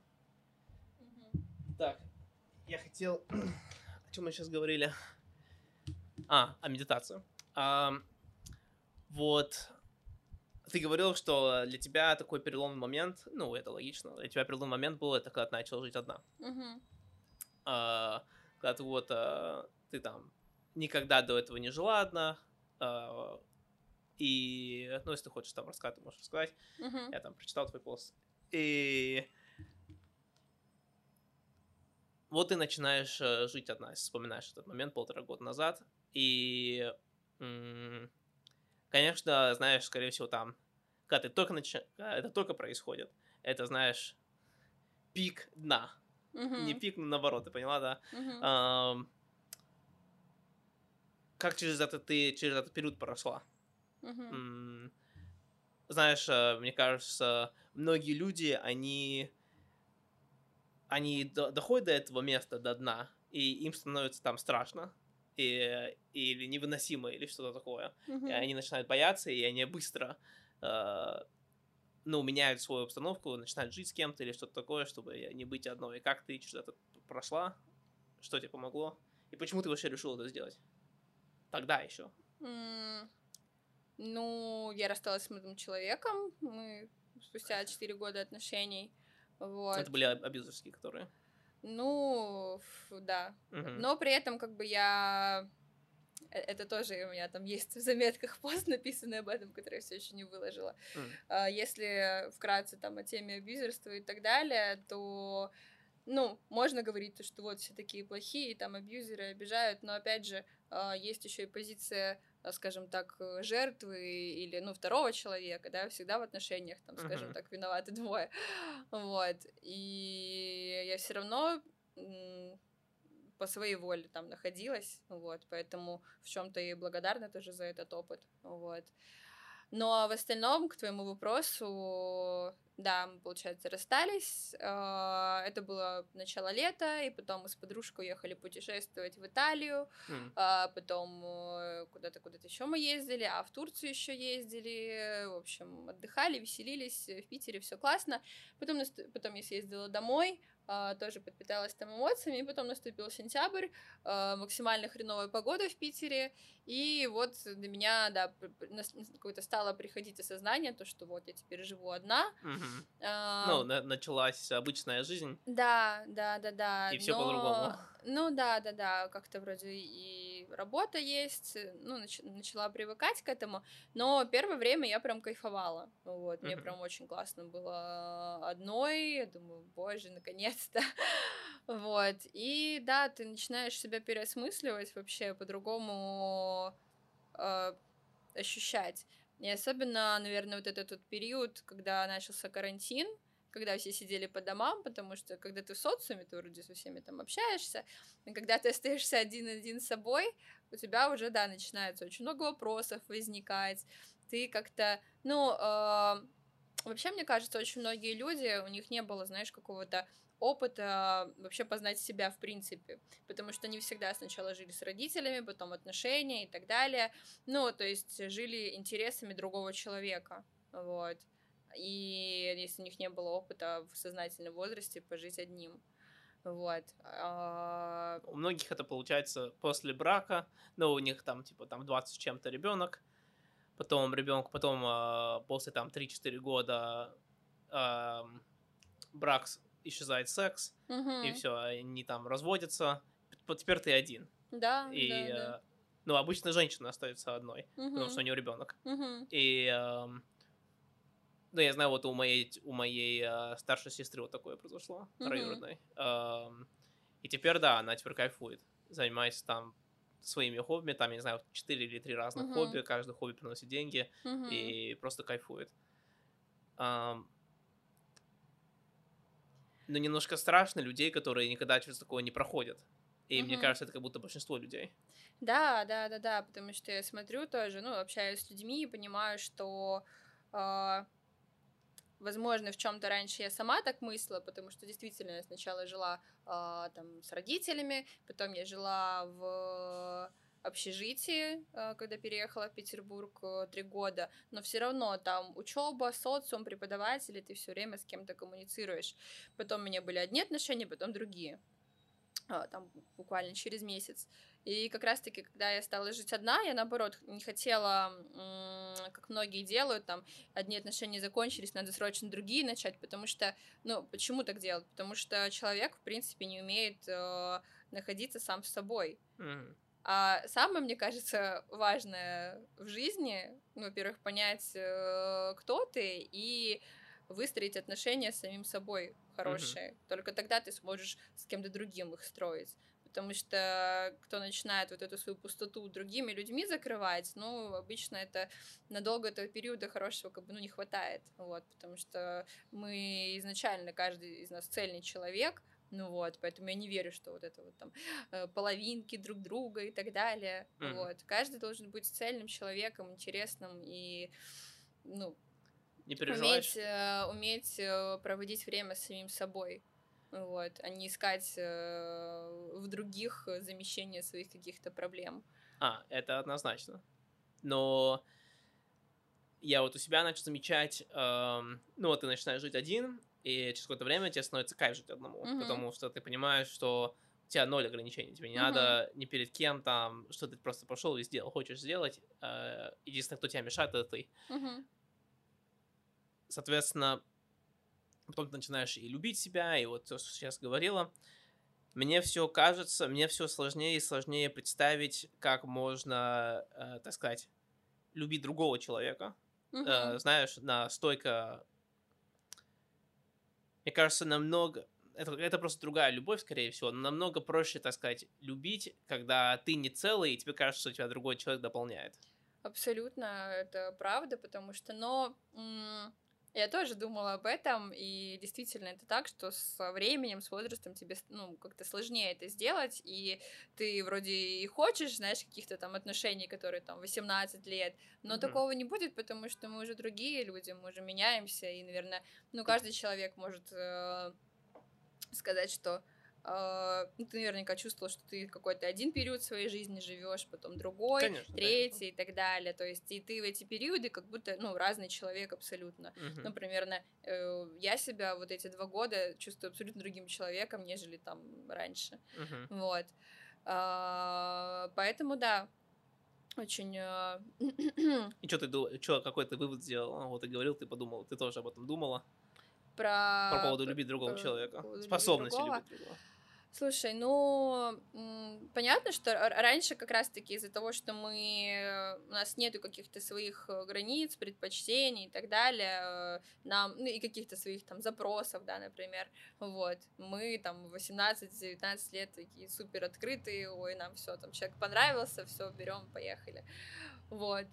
Так, я хотел... О чем мы сейчас говорили? А, о медитации. Ам, вот, ты говорил, что для тебя такой переломный момент, ну, это логично, для тебя переломный момент был, это когда ты начал жить одна. Мгм. А, когда ты вот, а, ты там никогда до этого не жила одна, а, и, ну, если ты хочешь там рассказать, ты можешь рассказать. Мгм. Я там прочитал твой пост. И вот ты начинаешь э, жить одна, если вспоминаешь этот момент полтора года назад. И, конечно, знаешь, скорее всего, там, когда ты только начи... когда это только происходит, это, знаешь, пик дна. Не Мгм. пик, но наоборот, ты поняла, да? Мгм. Ам, как через это ты через этот период прошла? М, Знаешь, э, мне кажется, многие люди, они они до- доходят до этого места, до дна, и им становится там страшно, и, или невыносимо, или что-то такое. Мгм. И они начинают бояться, и они быстро, э, ну, меняют свою обстановку, начинают жить с кем-то или что-то такое, чтобы не быть одной. И как ты через это прошла? Что тебе помогло? И почему ты вообще решила это сделать? Тогда еще. М, Ну, я рассталась с молодым человеком. Мы спустя 4 года отношений. Вот. Это были аб- абьюзерские, которые. Ну, да. Мгм. Но при этом, как бы я. э- Это тоже у меня там есть в заметках пост, написанный об этом, который я все еще не выложила. А, Если вкратце там о теме абьюзерства и так далее, то ну, можно говорить, то, что вот все такие плохие, там абьюзеры обижают, но опять же, есть еще и позиция, а, скажем так, э, жертвы или, ну, второго человека, да, всегда в отношениях, там, скажем так, виноваты двое, вот, и я все равно по своей воле там находилась, вот, поэтому в чем-то и благодарна тоже за этот опыт, вот. Но в остальном, к твоему вопросу, да, мы, получается, расстались. а, Это было начало лета, и потом мы с подружкой уехали путешествовать в Италию, а потом э, куда-то куда-то еще мы ездили, а в Турцию еще ездили. В общем, отдыхали, веселились в Питере, все классно. Потом, потом я съездила домой, тоже подпиталась там эмоциями, и потом наступил сентябрь, а, максимально хреновая погода в Питере, и вот до меня, да, какое-то стало приходить осознание, то, что вот я теперь живу одна. А, Ну, на- началась обычная жизнь. да, да, да, да. И но- по-другому. Ну да, да, да, как-то вроде и работа есть, э, ну, нач- начала привыкать к этому, но первое время я прям кайфовала, вот, мне Мгм. прям очень классно было одной, я думаю, боже, наконец-то, вот, и да, ты начинаешь себя переосмысливать вообще, по-другому э, ощущать, и особенно, наверное, вот этот вот период, когда начался карантин, когда все сидели по домам, потому что когда ты в социуме, ты вроде со всеми там общаешься, и когда ты остаешься один-один с собой, у тебя уже, да, начинается очень много вопросов возникать, ты как-то, ну, э, вообще, мне кажется, очень многие люди, у них не было, знаешь, какого-то опыта вообще познать себя в принципе, потому что они всегда сначала жили с родителями, потом отношения и так далее, ну, то есть жили интересами другого человека, вот, и если у них не было опыта в сознательном возрасте пожить одним, вот. А, У многих это получается после брака, но у них там, типа, там 20 с чем-то ребенок, потом ребенок, потом а, после там 3-4 года брак исчезает секс, и мгм. все, они там разводятся, теперь ты один. Да, И, да, да. э, ну, обычно женщина остается одной, потому Мгм, что у нее ребенок. мгм. И, ну, я знаю, вот у моей, у моей а, старшей сестры вот такое произошло, троюродной. Ам, и теперь, да, она теперь кайфует, занимается там своими хобби, там, я не знаю, 4 или 3 разных Мгм. хобби, каждый хобби приносит деньги, Мгм. и просто кайфует. Ам, но немножко страшно людей, которые никогда через такое не проходят. И мне Мгм. кажется, это как будто большинство людей. Да, да, да, да, потому что я смотрю тоже, ну, общаюсь с людьми и понимаю, что, а, возможно, в чем-то раньше я сама так мыслила, потому что действительно я сначала жила а, там с родителями, потом я жила в общежитии, а, когда переехала в Петербург э, три года, но все равно там учеба, социум, преподаватели, ты все время с кем-то коммуницируешь. Потом у меня были одни отношения, потом другие. А, там буквально через месяц. И как раз-таки, когда я стала жить одна, я, наоборот, не хотела, как многие делают, там, одни отношения закончились, надо срочно другие начать, потому что, ну, почему так делать? Потому что человек, в принципе, не умеет э, находиться сам с собой. Мгм. А самое, мне кажется, важное в жизни, ну, во-первых, понять, э, кто ты, и выстроить отношения с самим собой хорошие. Только тогда ты сможешь с кем-то другим их строить. Потому что кто начинает вот эту свою пустоту другими людьми закрывать, ну, обычно это надолго этого периода хорошего как бы, ну, не хватает. Вот, потому что мы изначально, каждый из нас цельный человек, ну вот, поэтому я не верю, что вот это вот там э, половинки друг друга и так далее. Мгм. Вот. Каждый должен быть цельным человеком, интересным и ну, Не уметь, э, уметь э, проводить время с самим собой. Вот, а не искать э, в других замещение своих каких-то проблем. А, это однозначно. Но я вот у себя начал замечать, эм, ну вот ты начинаешь жить один, и через какое-то время тебе становится кайф жить одному, Мгм. потому что ты понимаешь, что у тебя ноль ограничений, тебе не Мгм. надо ни перед кем там, что ты просто пошел и сделал, хочешь сделать, э, единственное, кто тебя мешает, это ты. Мгм. Соответственно, потом ты начинаешь и любить себя, и вот то, что сейчас говорила, мне все кажется, мне все сложнее и сложнее представить, как можно, э, так сказать, любить другого человека, Мгм. э, знаешь, настолько... Мне кажется, намного... Это, это просто другая любовь, скорее всего. но Намного проще, так сказать, любить, когда ты не целый, и тебе кажется, что тебя другой человек дополняет. Абсолютно, это правда, потому что, но м, я тоже думала об этом, и действительно это так, что со временем, с возрастом тебе, ну, как-то сложнее это сделать, и ты вроде и хочешь, знаешь, каких-то там отношений, которые там 18 лет, но Мгм. такого не будет, потому что мы уже другие люди, мы уже меняемся, и, наверное, ну, каждый человек может э, сказать, что ну, ты наверняка чувствовал, что ты какой-то один период своей жизни живешь, потом другой, Конечно, третий и так далее. То есть и ты в эти периоды как будто, ну, разный человек абсолютно. Мгм. Ну, примерно, э, я себя вот эти два года чувствую абсолютно другим человеком, нежели там раньше. Мгм. Вот. А, поэтому, да, очень... э, И что ты думаешь, что, какой ты вывод сделал? А, Вот ты говорил, ты подумал, ты тоже об этом думала? про... По поводу любить другого по человека. Способности любить другого. Слушай, ну, понятно, что раньше как раз-таки из-за того, что мы, э, у нас нету каких-то своих э, границ, предпочтений и так далее, э, нам, ну, и каких-то своих там запросов, да, например, вот, мы там в 18-19 лет такие супер открытые, ой, нам все, там, человек понравился, все, берем, поехали, вот.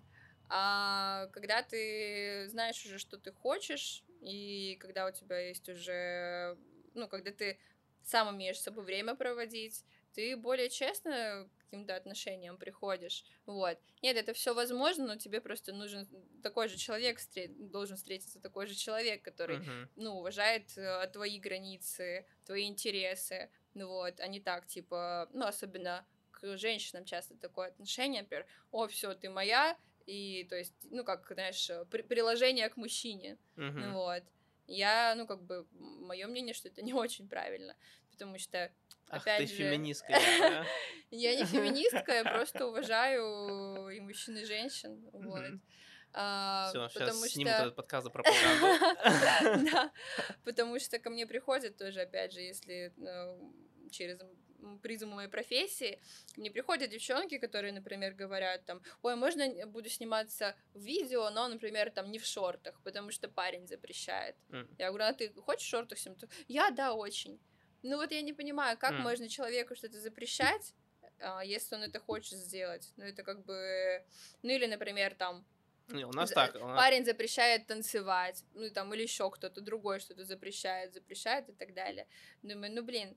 А когда ты знаешь уже, что ты хочешь, и когда у тебя есть уже, ну, когда ты сам умеешь с собой время проводить, ты более честно к каким-то отношениям приходишь. Вот. Нет, это все возможно, но тебе просто нужен такой же человек, встре- должен встретиться такой же человек, который, Мгм. ну, уважает э, твои границы, твои интересы, ну вот, а не так, типа, ну, особенно к женщинам часто такое отношение, например, о, все, ты моя, и, то есть, ну, как, знаешь, э, при- приложение к мужчине, Мгм. вот. Я, ну, как бы, мое мнение, что это не очень правильно, потому что, Ах опять ты же, феминистка. да? я не феминистка, я просто уважаю и мужчин, и женщин, вот. Мгм. А, Все, потому сейчас снимут этот подкаст за пропаганду. Да, потому что ко мне приходят тоже, опять же, если э, через призму моей профессии, ко мне приходят девчонки, которые, например, говорят там, ой, можно буду сниматься в видео, но, например, там не в шортах, потому что парень запрещает. М. Я говорю, а ты хочешь в шортах сниматься? Я, да, очень. Ну вот я не понимаю, как М. можно человеку что-то запрещать, а, если он это хочет сделать. Ну это как бы... Ну или, например, там Не, у нас за- так. у нас- парень запрещает танцевать, ну там или еще кто-то другой что-то запрещает, запрещает и так далее. Думаю, ну блин,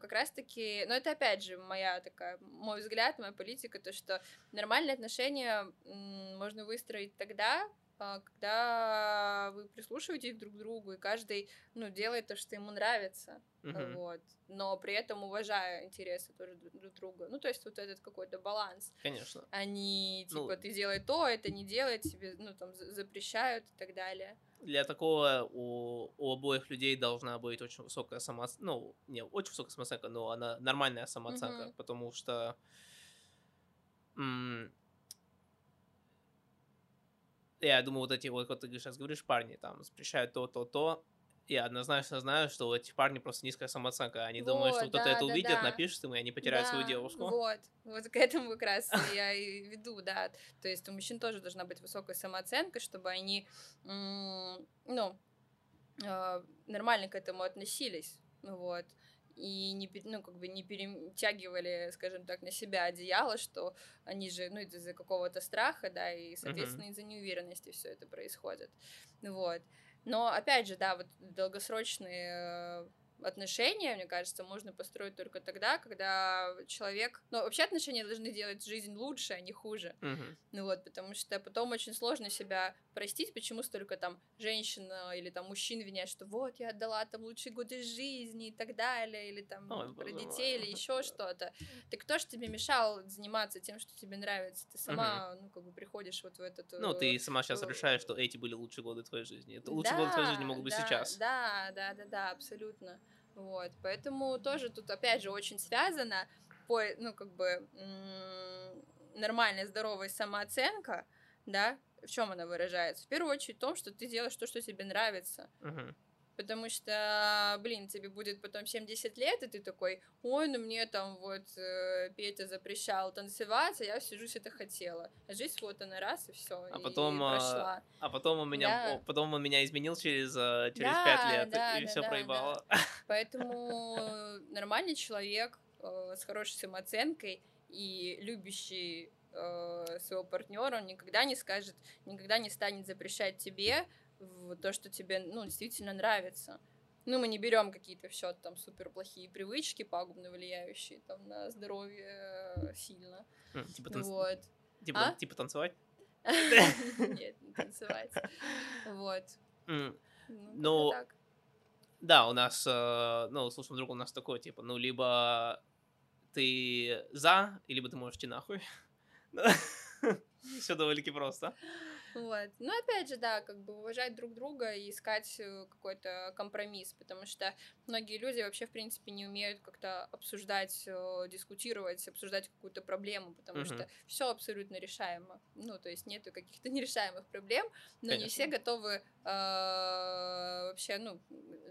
как раз-таки, но это опять же моя такая, мой взгляд, моя политика, то что нормальные отношения можно выстроить тогда, а, когда вы прислушиваетесь друг к другу, и каждый, ну, делает то, что ему нравится, Мгм. вот, но при этом уважая интересы тоже друг друг друга. Ну, то есть вот этот какой-то баланс Конечно. они Ну- типа ты делай то, это не делай, тебе ну там за- запрещают и так далее. Для такого у, у обоих людей должна быть очень высокая самооценка. Ну, не очень высокая самооценка, но она нормальная самооценка, Мгм. потому что м, я думаю, вот эти вот, как ты сейчас говоришь, парни там запрещают то, то, то. Я однозначно знаю, что у этих парней просто низкая самооценка. Они думают, что Вот, кто-то да, это увидит, да. напишет им, и они потеряют свою Да, девушку. Вот, вот к этому как раз я и веду, да. То есть у мужчин тоже должна быть высокая самооценка, чтобы они, ну, э, нормально к этому относились, вот. И не, ну, как бы не перетягивали, скажем так, на себя одеяло, что они же, ну, из-за какого-то страха, да, и, соответственно, из-за неуверенности все это происходит. Вот. Но, опять же, да, вот долгосрочные э, отношения, мне кажется, можно построить только тогда, когда человек... Ну, вообще отношения должны делать жизнь лучше, а не хуже. Мгм. Ну вот, потому что потом очень сложно себя простить, почему столько там женщин э, или там мужчин винят, что вот, я отдала там лучшие годы жизни и так далее, или там Ой, про боже детей, или еще что-то. Ты кто ж тебе мешал заниматься тем, что тебе нравится? Ты сама, ну, как бы приходишь вот в этот... Ну, э, ты сама сейчас э, решаешь, что эти были лучшие годы твоей жизни. Это лучшие годы твоей жизни могут быть да, сейчас. Да, да, да, да, абсолютно. Вот, поэтому тоже тут опять же очень связано по, ну как бы нормальная здоровая самооценка, да, в чем она выражается? В первую очередь в том, что ты делаешь то, что тебе нравится. Мгм. Потому что, блин, тебе будет потом 70 лет, и ты такой, ой, ну мне там вот э, Петя запрещал танцевать, а я всю жизнь это хотела. А жизнь вот она раз, и все, А и потом, а, прошла. А потом у меня, Да. потом он меня изменил через, э, через Да, 5 лет, да, и да, все да, проебало. Поэтому э, нормальный человек э, с хорошей самооценкой и любящий э, своего партнера, он никогда не скажет, никогда не станет запрещать тебе в то, что тебе ну, действительно нравится. Ну, мы не берем какие-то в счет там супер плохие привычки, пагубно влияющие там на здоровье э, сильно. М, Типа, танц- Вот. типа, А? типа танцевать? Нет, не танцевать. Вот. Ну, Ну. Да, у нас, э, ну, слушай, друг, у нас такое, типа, ну, либо ты за, либо ты можешь идти нахуй. Все довольно-таки просто. Вот. Ну, опять же, да, как бы уважать друг друга и искать э, какой-то компромисс, потому что многие люди вообще, в принципе, не умеют как-то обсуждать, э, дискутировать, обсуждать какую-то проблему, потому Мгм. что все абсолютно решаемо. Ну, то есть нету каких-то нерешаемых проблем, но не Конечно. все готовы э, вообще, ну,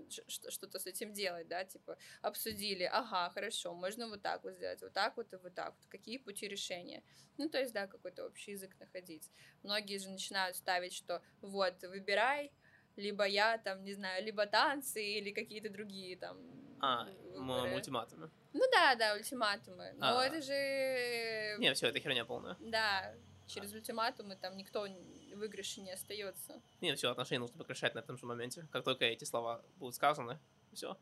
что-то с этим делать, да, типа обсудили, ага, хорошо, можно вот так вот сделать, вот так вот и вот так вот, какие пути решения. Ну, то есть, да, какой-то общий язык находить. Многие же начинают ставить, что вот, выбирай, либо я там, не знаю, либо танцы или какие-то другие там А, м- выборы. ультиматумы. Ну да, да, ультиматумы. Но А. это же... Не, все, это херня полная. Да, через ультиматумы там никто в выигрыше не остается. Не, все, отношения нужно прекращать на этом же моменте. Как только эти слова будут сказаны, все.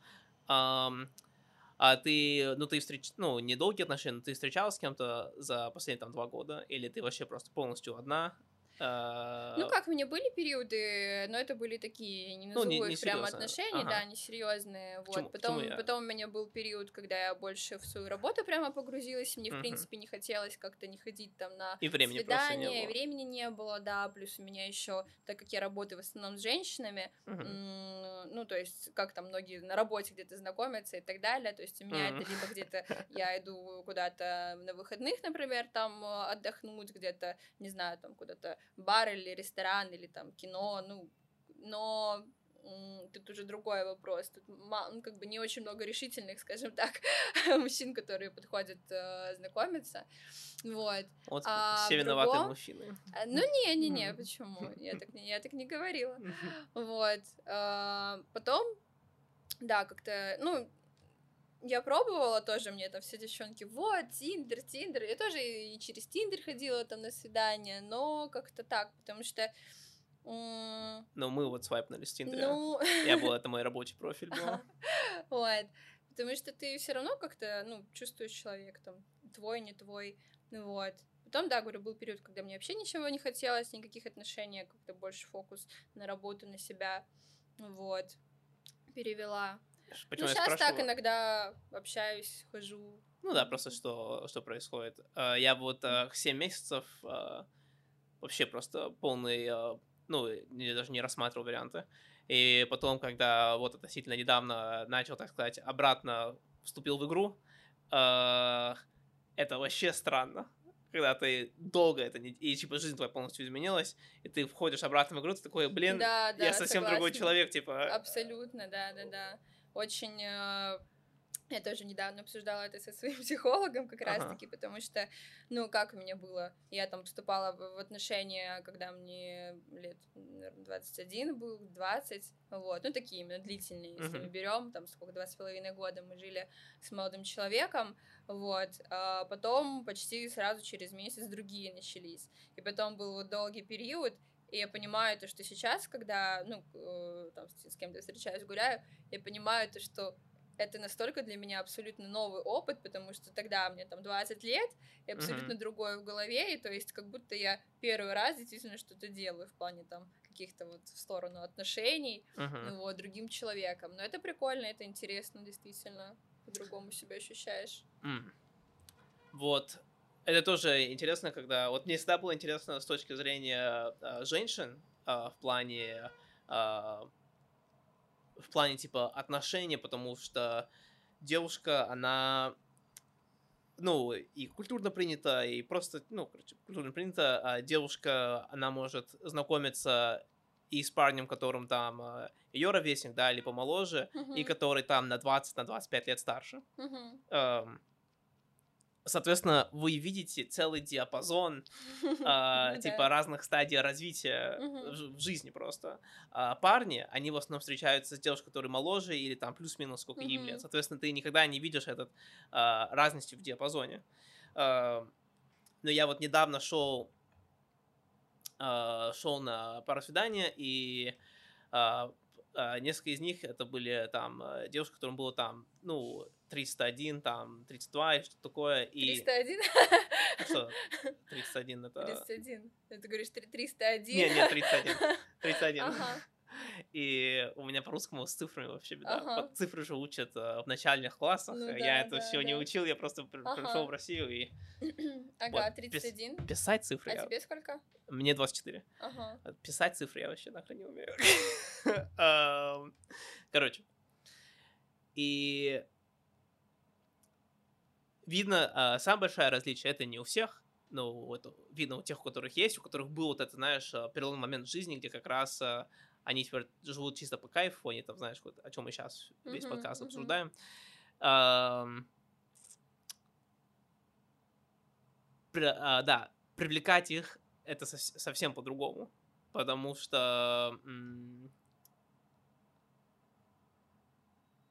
А ты, ну, ты встреч... ну, недолгие отношения, но ты встречалась с кем-то за последние там два года? Или ты вообще просто полностью одна? А, Ну как, у меня были периоды, но это были такие, не Ну, не- назову не их прямо серьезные. отношения, Ага. да, несерьезные. Вот. Почему- потом, почему я? потом у меня был период, когда я больше в свою работу прямо погрузилась, мне, в Мгм. принципе, не хотелось как-то не ходить там на И времени не свидания, и было. времени не было, да, плюс у меня еще, так как я работаю в основном с женщинами, м, ну, то есть, как там многие на работе где-то знакомятся и так далее, то есть у меня Мгм. это либо где-то я иду куда-то на выходных, например, там э, отдохнуть где-то, не знаю, там куда-то бар или ресторан или там кино, ну, но тут уже другой вопрос. Тут ну, как бы не очень много решительных, скажем так, мужчин, которые подходят э, знакомиться. Вот. Вот а все виноваты другом- мужчины. А, Ну, не-не-не, почему? Я так, не- я так не говорила. Вот. а, Потом, да, как-то, ну, я пробовала тоже, мне там все девчонки, вот, Tinder, Tinder. Я тоже и через Tinder ходила там на свидание, но как-то так, потому что, м, Но мы вот свайпнули с Tinder а. ну, Я был, это мой рабочий профиль был. вот, потому что ты все равно как-то, ну, чувствуешь человек там, твой, не твой, ну вот. Потом, да, говорю, был период, когда мне вообще ничего не хотелось, никаких отношений, как-то больше фокус на работу, на себя, вот, перевела. Почему ну, сейчас так спрашиваю? иногда общаюсь, хожу. Ну да, просто что, что происходит. Э, Я вот 7 месяцев э, вообще просто полный, ну, я даже не рассматривал варианты. И потом, когда вот относительно недавно начал, так сказать, обратно вступил в игру, это вообще странно. Когда ты долго это не... И, типа, жизнь твоя полностью изменилась, и ты входишь обратно в игру, ты такой, блин, да, да, я совсем другой согласна. человек, типа... Абсолютно, да, да, да. Очень... э, Я тоже недавно обсуждала это со своим психологом как Ага. раз-таки, потому что, ну, как у меня было, я там вступала в отношения, когда мне лет, наверное, 21 был, 20, вот, ну, такие именно длительные, если Мгм. мы берем, там, сколько, два с половиной года мы жили с молодым человеком, вот, а потом почти сразу через месяц другие начались, и потом был вот долгий период, и я понимаю то, что сейчас, когда, ну, э, там, с, с кем-то встречаюсь, гуляю, я понимаю то, что это настолько для меня абсолютно новый опыт, потому что тогда мне там 20 лет, и абсолютно mm-hmm. другое в голове, и то есть как будто я первый раз действительно что-то делаю в плане там каких-то вот в сторону отношений, uh-huh. ну вот, другим человеком. Но это прикольно, это интересно, действительно, по-другому себя ощущаешь. Mm. Вот, это тоже интересно, когда... Вот мне всегда было интересно с точки зрения э, женщин э, в плане... Э, в плане, типа, отношений, потому что девушка, она ну, и культурно принято, и просто, ну, короче, культурно принято, а девушка, она может знакомиться и с парнем, которым там ее ровесник, да, или помоложе, uh-huh. и который там на 20, на 25 лет старше. Uh-huh. Эм, соответственно, вы видите целый диапазон э, типа разных стадий развития в, жизни просто. А парни, они в основном встречаются с девушкой, которая моложе или там плюс-минус сколько им лет. Соответственно, ты никогда не видишь этот э, разности в диапазоне. Э, но я вот недавно шел шел на пару свидания и несколько из них это были там девушки, которым было там, ну, 301, там, 32 и что-то такое. И... 301? Ну что, 301 это... 301. Ты говоришь 301? Нет, нет, 31. 31. Ага. И у меня по-русскому с цифрами вообще беда. Ага. Цифры же учат э, в начальных классах. Ну, да, я это да, все да. не учил, я просто ага. пришел в Россию и... Ага, вот, 31. Пис- писать цифры. А я... тебе сколько? Мне 24. Ага. Писать цифры я вообще нахрен не умею. Короче. И видно, а, самое большое различие это не у всех, но это видно у тех, у которых есть, у которых был вот это, знаешь, а, переломный момент в жизни, где как раз а, они теперь живут чисто по кайфу, они там, знаешь, вот, о чем мы сейчас весь uh-huh, подкаст uh-huh. обсуждаем. Uh, да, привлекать их это совсем по-другому, потому что м-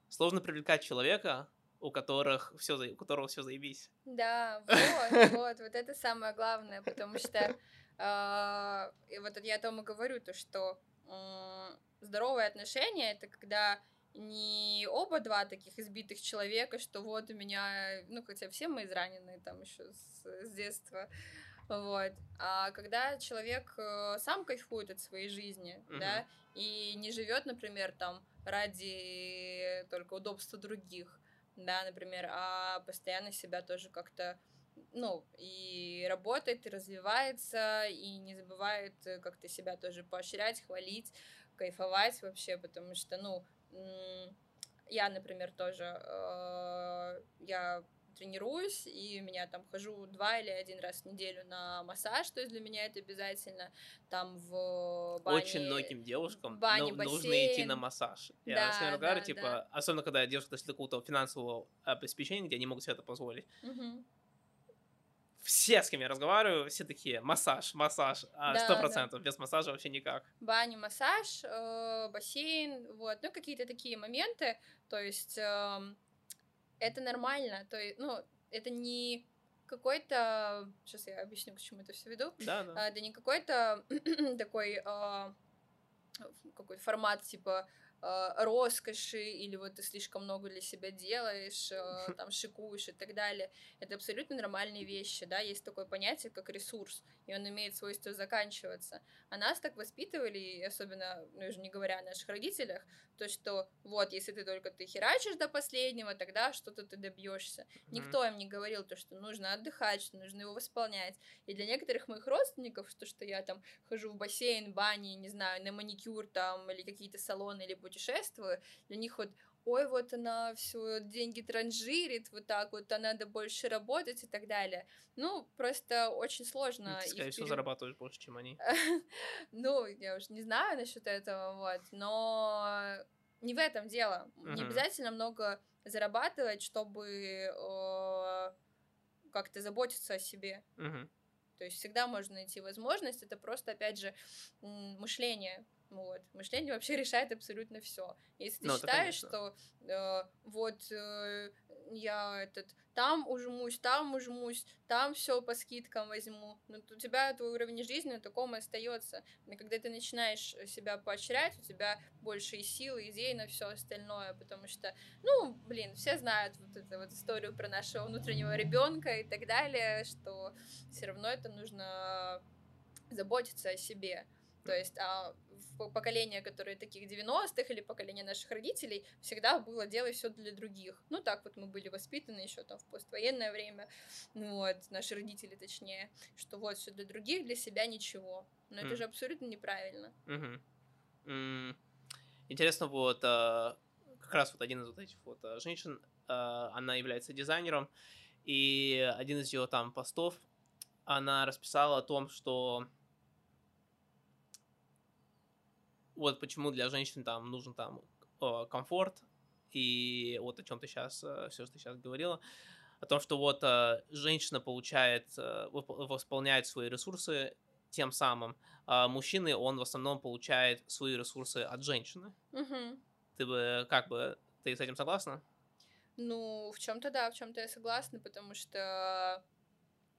сложно привлекать человека, у которых все, у которого все заебись. Да, вот, вот, вот это самое главное, потому что э, и вот я о том и говорю, то что здоровые отношения это когда не оба два таких избитых человека, что вот у меня, ну хотя все мы изранены там еще с, с детства, вот, а когда человек э, сам кайфует от своей жизни, mm-hmm. да, и не живет, например, там ради только удобства других, да, например, а постоянно себя тоже как-то ну, и работает, и развивается, и не забывает э, как-то себя тоже поощрять, хвалить, кайфовать вообще, потому что, ну, я, например, тоже, э, я тренируюсь, и меня там хожу два или один раз в неделю на массаж, то есть для меня это обязательно там в бане... Очень многим девушкам бане, ну, нужно идти на массаж. Я да, с ними да, типа, да. особенно когда девушка достигла какого-то финансового обеспечения, где они могут себе это позволить. Угу. Все, с кем я разговариваю, все такие, массаж, массаж, а, сто процентов, без массажа вообще никак. Баня, массаж, э, бассейн, вот, ну, какие-то такие моменты, то есть... Э, это нормально, то есть, ну, это не какой-то, сейчас я объясню, к чему это все веду, да, да. А, это не какой-то такой а, какой формат типа роскоши, или вот ты слишком много для себя делаешь, э, там шикуешь и так далее. Это абсолютно нормальные вещи, да, есть такое понятие, как ресурс, и он имеет свойство заканчиваться. А нас так воспитывали, особенно, ну, уже не говоря о наших родителях, то, что вот, если ты только ты херачишь до последнего, тогда что-то ты добьешься. Mm-hmm. Никто им не говорил то, что нужно отдыхать, что нужно его восполнять. И для некоторых моих родственников, то, что я там хожу в бассейн, бани, не знаю, на маникюр там, или какие-то салоны, или путешествую, для них вот ой, вот она все деньги транжирит, вот так вот, а надо больше работать и так далее. Ну, просто очень сложно. Ты, скорее всего, пере... зарабатываешь больше, чем они. ну, я уж не знаю насчет этого, вот, но не в этом дело. Не обязательно много зарабатывать, чтобы как-то заботиться о себе. То есть всегда можно найти возможность, это просто, опять же, мышление. Вот. Мышление вообще решает абсолютно все. Если ты ну, считаешь, что э, вот э, я этот там ужмусь, там ужмусь, там все по скидкам возьму. Но у тебя твой уровень жизни на таком и остается. И когда ты начинаешь себя поощрять, у тебя больше и сил, и идей на все остальное, потому что, ну, блин, все знают вот эту вот историю про нашего внутреннего ребенка и так далее, что все равно это нужно заботиться о себе. То есть а поколение, которые таких 90-х или поколение наших родителей, всегда было делать все для других. Ну, так вот мы были воспитаны еще там в поствоенное время, ну, вот, наши родители точнее, что вот все для других, для себя ничего. Но mm. это же абсолютно неправильно. Mm-hmm. Mm. Интересно, вот а, как раз вот один из вот этих вот а, женщин, а, она является дизайнером, и один из ее там постов, она расписала о том, что вот почему для женщин там нужен там комфорт, и вот о чем ты сейчас, э, все, что ты сейчас говорила, о том, что вот э, женщина получает, э, восполняет свои ресурсы тем самым, а мужчины, он в основном получает свои ресурсы от женщины. Угу. Ты бы, как бы, ты с этим согласна? Ну, в чем-то да, в чем-то я согласна, потому что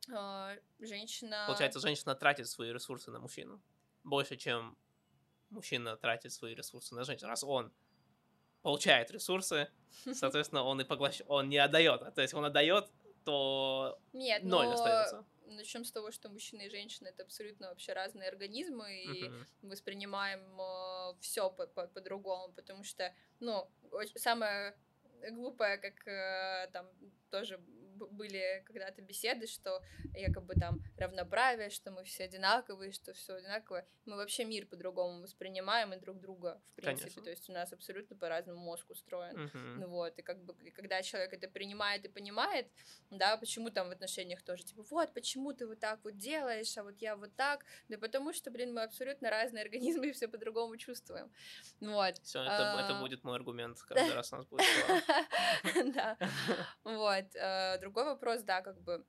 э, женщина... Получается, женщина тратит свои ресурсы на мужчину больше, чем мужчина тратит свои ресурсы на женщину. Раз он получает ресурсы, соответственно, он и поглощает, он не отдает. То есть он отдает, то Нет, ноль но... остается. Начнем с того, что мужчина и женщина это абсолютно вообще разные организмы, и uh-huh. воспринимаем э, все по-другому, по- по- потому что, ну, самое глупое, как э, там тоже были когда-то беседы, что якобы там равноправие, что мы все одинаковые, что все одинаковое. Мы вообще мир по-другому воспринимаем и друг друга, в принципе. Конечно. То есть у нас абсолютно по-разному мозг устроен. Uh-huh. Ну вот, и как бы, когда человек это принимает и понимает, да, почему там в отношениях тоже, типа, вот, почему ты вот так вот делаешь, а вот я вот так, да потому что, блин, мы абсолютно разные организмы и все по-другому чувствуем. Вот. Все, это, это а, будет мой аргумент каждый раз у нас будет. Да. Вот. Другой вопрос, да, как бы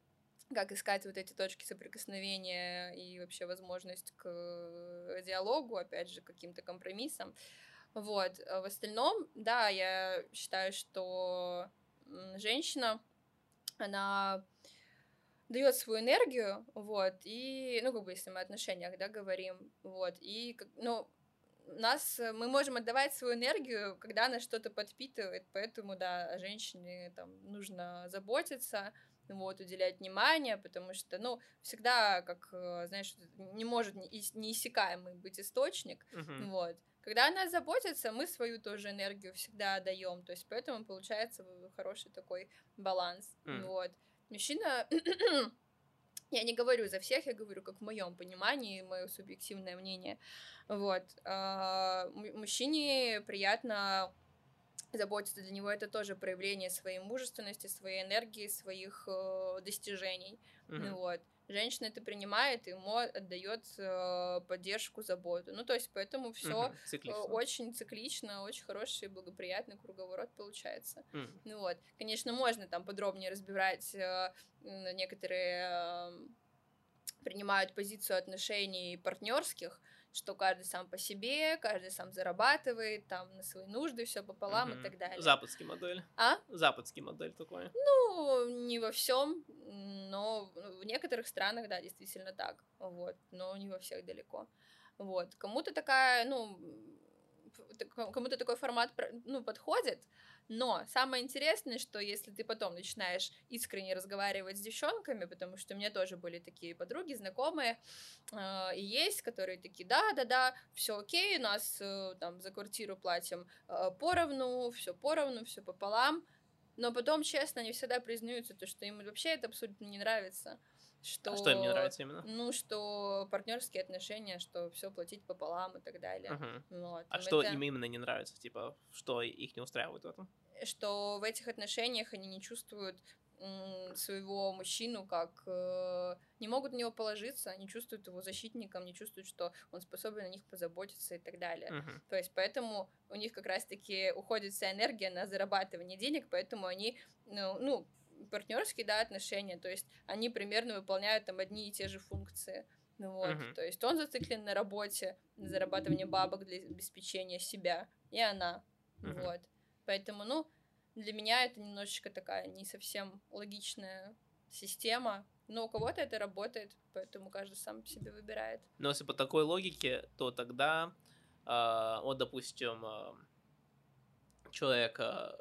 как искать вот эти точки соприкосновения и вообще возможность к диалогу, опять же, каким-то компромиссам. Вот. А в остальном, да, я считаю, что женщина, она дает свою энергию, вот, и, ну, как бы, если мы о отношениях, да, говорим, вот, и, ну, нас, мы можем отдавать свою энергию, когда она что-то подпитывает, поэтому, да, о женщине там нужно заботиться, вот, уделять внимание, потому что, ну, всегда, как, э, знаешь, не может неиссякаемый быть источник, uh-huh. вот. Когда она заботится, мы свою тоже энергию всегда даем, то есть поэтому получается хороший такой баланс, uh-huh. вот. Мужчина я не говорю за всех, я говорю как в моем понимании, мое субъективное мнение. Вот. А, мужчине приятно заботиться, для него это тоже проявление своей мужественности, своей энергии, своих э, достижений. Mm-hmm. Вот. Женщина это принимает, ему отдает э, поддержку, заботу. Ну, то есть, поэтому все mm-hmm. очень циклично, очень хороший, благоприятный круговорот получается. Mm-hmm. Ну вот, конечно, можно там подробнее разбирать э, некоторые э, принимают позицию отношений партнерских, что каждый сам по себе, каждый сам зарабатывает, там на свои нужды все пополам угу. и так далее. Западский модель. А? Западский модель такой. Ну, не во всем, но в некоторых странах, да, действительно так. Вот, но не во всех далеко. Вот. Кому-то такая, ну, кому-то такой формат ну, подходит, но самое интересное, что если ты потом начинаешь искренне разговаривать с девчонками, потому что у меня тоже были такие подруги, знакомые, э, и есть, которые такие, да, да, да, все окей, нас э, там за квартиру платим э, поровну, все поровну, все пополам, но потом, честно, они всегда признаются, то, что им вообще это абсолютно не нравится. Что, а что им не нравится именно? Ну, что партнерские отношения, что все платить пополам и так далее. Uh-huh. Вот. А им что это... им именно не нравится? Типа, что их не устраивает в этом? Что в этих отношениях они не чувствуют своего мужчину как э, не могут на него положиться, не чувствуют его защитником, не чувствуют, что он способен на них позаботиться и так далее. Uh-huh. То есть поэтому у них как раз-таки уходит вся энергия на зарабатывание денег, поэтому они ну, ну партнерские, да, отношения, то есть они примерно выполняют там одни и те же функции. Ну вот, uh-huh. то есть он зациклен на работе, на зарабатывание бабок для обеспечения себя, и она. Uh-huh. Вот. Поэтому, ну, для меня это немножечко такая не совсем логичная система, но у кого-то это работает, поэтому каждый сам себе выбирает. Но если по такой логике, то тогда, э, вот, допустим, э, человек, э,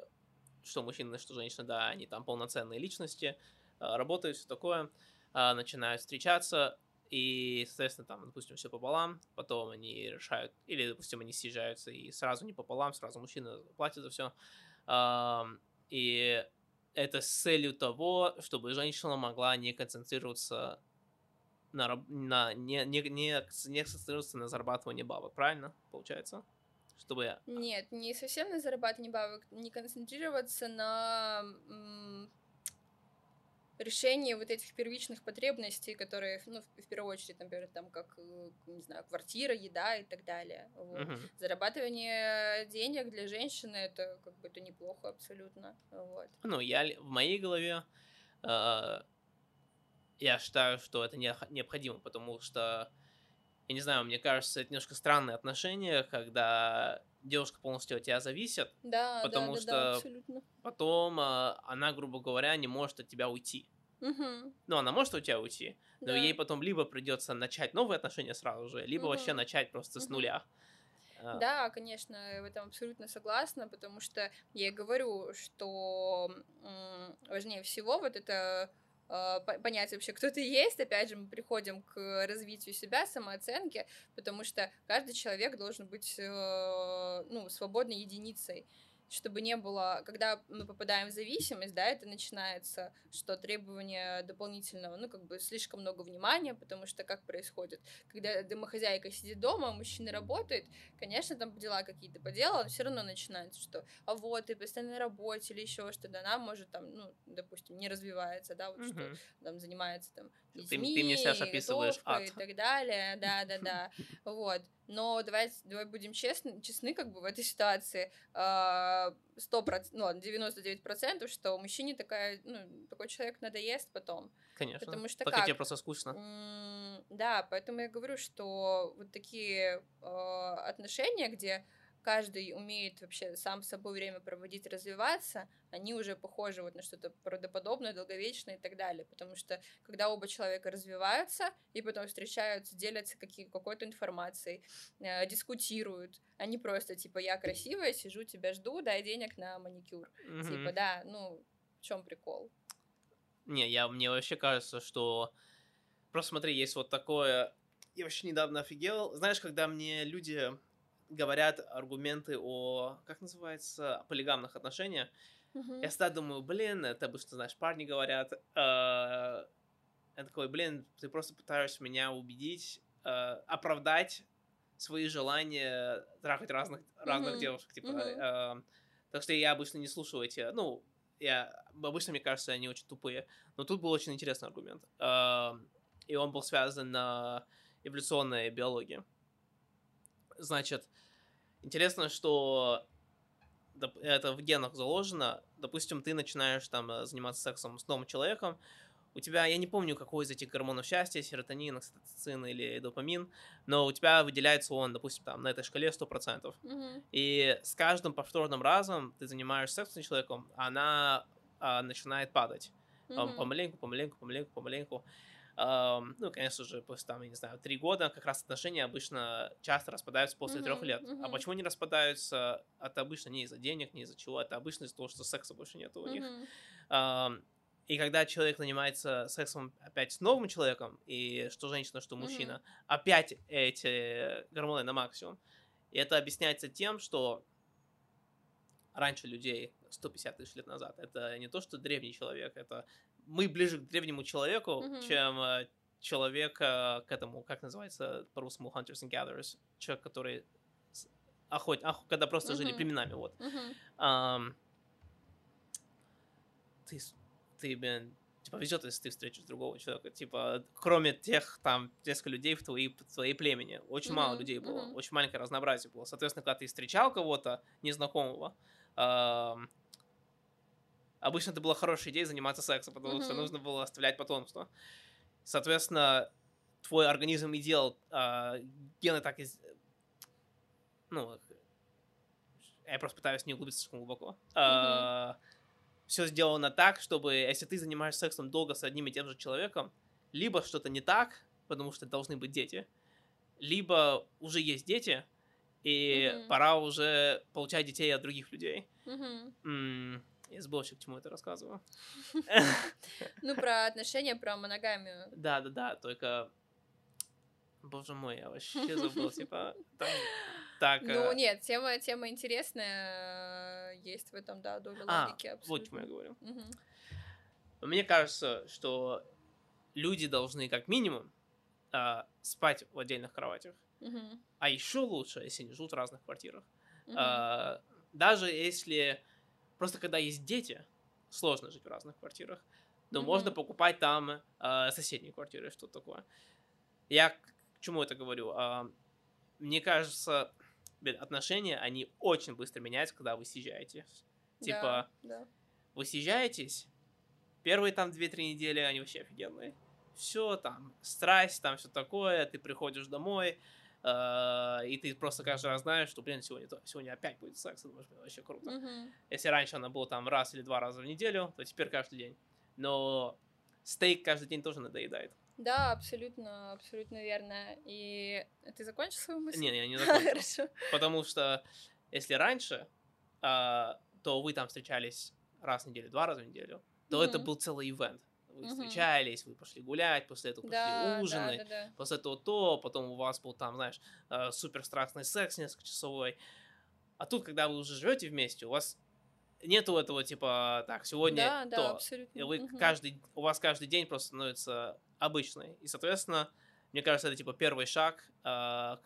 что мужчина, что женщина, да, они там полноценные личности, э, работают, все такое, э, начинают встречаться, и, соответственно, там, допустим, все пополам, потом они решают, или, допустим, они съезжаются и сразу не пополам, сразу мужчина платит за все. И это с целью того, чтобы женщина могла не концентрироваться на, на не, не, не, не концентрироваться на зарабатывании бабок, правильно, получается? Чтобы... Нет, не совсем на зарабатывании бабок, не концентрироваться на решение вот этих первичных потребностей, которые, ну, в, в первую очередь, например, там, как, э, не знаю, квартира, еда и так далее. Вот. Uh-huh. Зарабатывание денег для женщины это как бы это неплохо абсолютно. Вот. Ну, я в моей голове э, я считаю, что это не, необходимо, потому что я не знаю, мне кажется, это немножко странные отношения, когда девушка полностью от тебя зависит, да, потому да, что да, абсолютно. потом э, она, грубо говоря, не может от тебя уйти. Угу. Ну, она может от тебя уйти, но да. ей потом либо придется начать новые отношения сразу же, либо угу. вообще начать просто угу. с нуля. А. Да, конечно, в этом абсолютно согласна, потому что я говорю, что важнее всего вот это а, понять вообще, кто ты есть. Опять же, мы приходим к развитию себя, самооценке, потому что каждый человек должен быть э, ну, свободной единицей чтобы не было, когда мы попадаем в зависимость, да, это начинается, что требование дополнительного, ну, как бы слишком много внимания, потому что как происходит, когда домохозяйка сидит дома, а мужчина работает, конечно, там дела какие-то поделала, но все равно начинается, что, а вот, ты постоянно на работе или еще что-то, она может там, ну, допустим, не развивается, да, вот угу. что там занимается там ты, ты мне сейчас описываешь ад. и так далее, да-да-да, вот. Но давайте, давай будем честны, честны как бы в этой ситуации. А, сто процентов, ну ладно, 99%, что мужчине такая, ну, такой человек надоест потом. Конечно. Потому что Пока как? тебе просто скучно. Да, поэтому я говорю, что вот такие э, отношения, где каждый умеет вообще сам с собой время проводить, развиваться, они уже похожи вот на что-то правдоподобное, долговечное и так далее. Потому что когда оба человека развиваются и потом встречаются, делятся какие, какой-то информацией, э, дискутируют, они просто типа я красивая, сижу, тебя жду, дай денег на маникюр. Mm-hmm. Типа, да, ну, в чем прикол? Не, я, мне вообще кажется, что... Просто смотри, есть вот такое... Я вообще недавно офигел. Знаешь, когда мне люди говорят аргументы о, как называется, полигамных отношениях, uh-huh. я всегда думаю, блин, это обычно, знаешь, парни говорят, э, я такой, блин, ты просто пытаешься меня убедить, э, оправдать свои желания трахать разных, разных uh-huh. девушек, типа, э, так что я обычно не слушаю эти, ну, я, обычно, мне кажется, они очень тупые, но тут был очень интересный аргумент, э, и он был связан на эволюционной биологии. Значит, Интересно, что это в генах заложено. Допустим, ты начинаешь там э, заниматься сексом с новым человеком, у тебя, я не помню, какой из этих гормонов счастья, серотонин, окситоцин или допамин, но у тебя выделяется он, допустим, там, на этой шкале 100%. Mm-hmm. И с каждым повторным разом ты занимаешься сексом с человеком, она а, начинает падать. Mm-hmm. Помаленьку, помаленьку, помаленьку, помаленьку. Ну, конечно же, после там, я не знаю, три года как раз отношения обычно часто распадаются после uh-huh, трех лет. Uh-huh. А почему они распадаются? Это обычно не из-за денег, не из-за чего. Это обычно из-за того, что секса больше нет у uh-huh. них. И когда человек занимается сексом опять с новым человеком, и что женщина, что мужчина, uh-huh. опять эти гормоны на максимум, и это объясняется тем, что раньше людей 150 тысяч лет назад, это не то, что древний человек, это мы ближе к древнему человеку, mm-hmm. чем э, человек э, к этому, как называется по-русски, hunters and gatherers, человек, который охот, ох, когда просто mm-hmm. жили племенами, вот. Mm-hmm. Um, ты, ты, блин, типа, везет, если ты встретишь другого человека, типа, кроме тех, там, несколько людей в твоей, в твоей племени, очень mm-hmm. мало людей было, mm-hmm. очень маленькое разнообразие было. Соответственно, когда ты встречал кого-то незнакомого, um, обычно это была хорошая идея заниматься сексом, потому mm-hmm. что нужно было оставлять потомство. Соответственно, твой организм и делал э, гены так из... Ну, я просто пытаюсь не углубиться слишком глубоко. Mm-hmm. Все сделано так, чтобы, если ты занимаешься сексом долго с одним и тем же человеком, либо что-то не так, потому что должны быть дети, либо уже есть дети, и mm-hmm. пора уже получать детей от других людей. Mm-hmm. Я забыл вообще, к чему это рассказываю. Ну, про отношения, про моногамию. Да, да, да, только... Боже мой, я вообще забыл, типа... Так, ну, э, нет, тема, тема интересная, есть в этом, да, доля а, логики, абсолютно. вот чему я говорю. Мне кажется, что люди должны как минимум э, спать в отдельных кроватях. Uh-huh. А еще лучше, если они живут в разных квартирах. Uh-huh. Э, даже если просто когда есть дети, сложно жить в разных квартирах, но uh-huh. можно покупать там э, соседние квартиры, что такое. Я к чему это говорю? Э, мне кажется, отношения, они очень быстро меняются, когда вы съезжаете. Типа, да, да. вы съезжаетесь, первые там 2-3 недели, они вообще офигенные все там, страсть, там все такое, ты приходишь домой, и ты просто каждый раз знаешь, что, блин, сегодня, сегодня опять будет секс, думаешь, вообще круто. Mm-hmm. Если раньше она была там раз или два раза в неделю, то теперь каждый день. Но стейк каждый день тоже надоедает. Да, абсолютно, абсолютно верно. И ты закончил свою мысль? Нет, я не закончил. Хорошо. Потому что если раньше, э, то вы там встречались раз в неделю, два раза в неделю, то mm-hmm. это был целый ивент вы угу. встречались, вы пошли гулять, после этого пошли да, ужины, да, да, да. после этого то, потом у вас был там, знаешь, э, супер страстный секс несколько часовой. А тут, когда вы уже живете вместе, у вас нету этого типа так сегодня да, то, да, абсолютно. и вы угу. каждый у вас каждый день просто становится обычный, и соответственно, мне кажется, это типа первый шаг э, к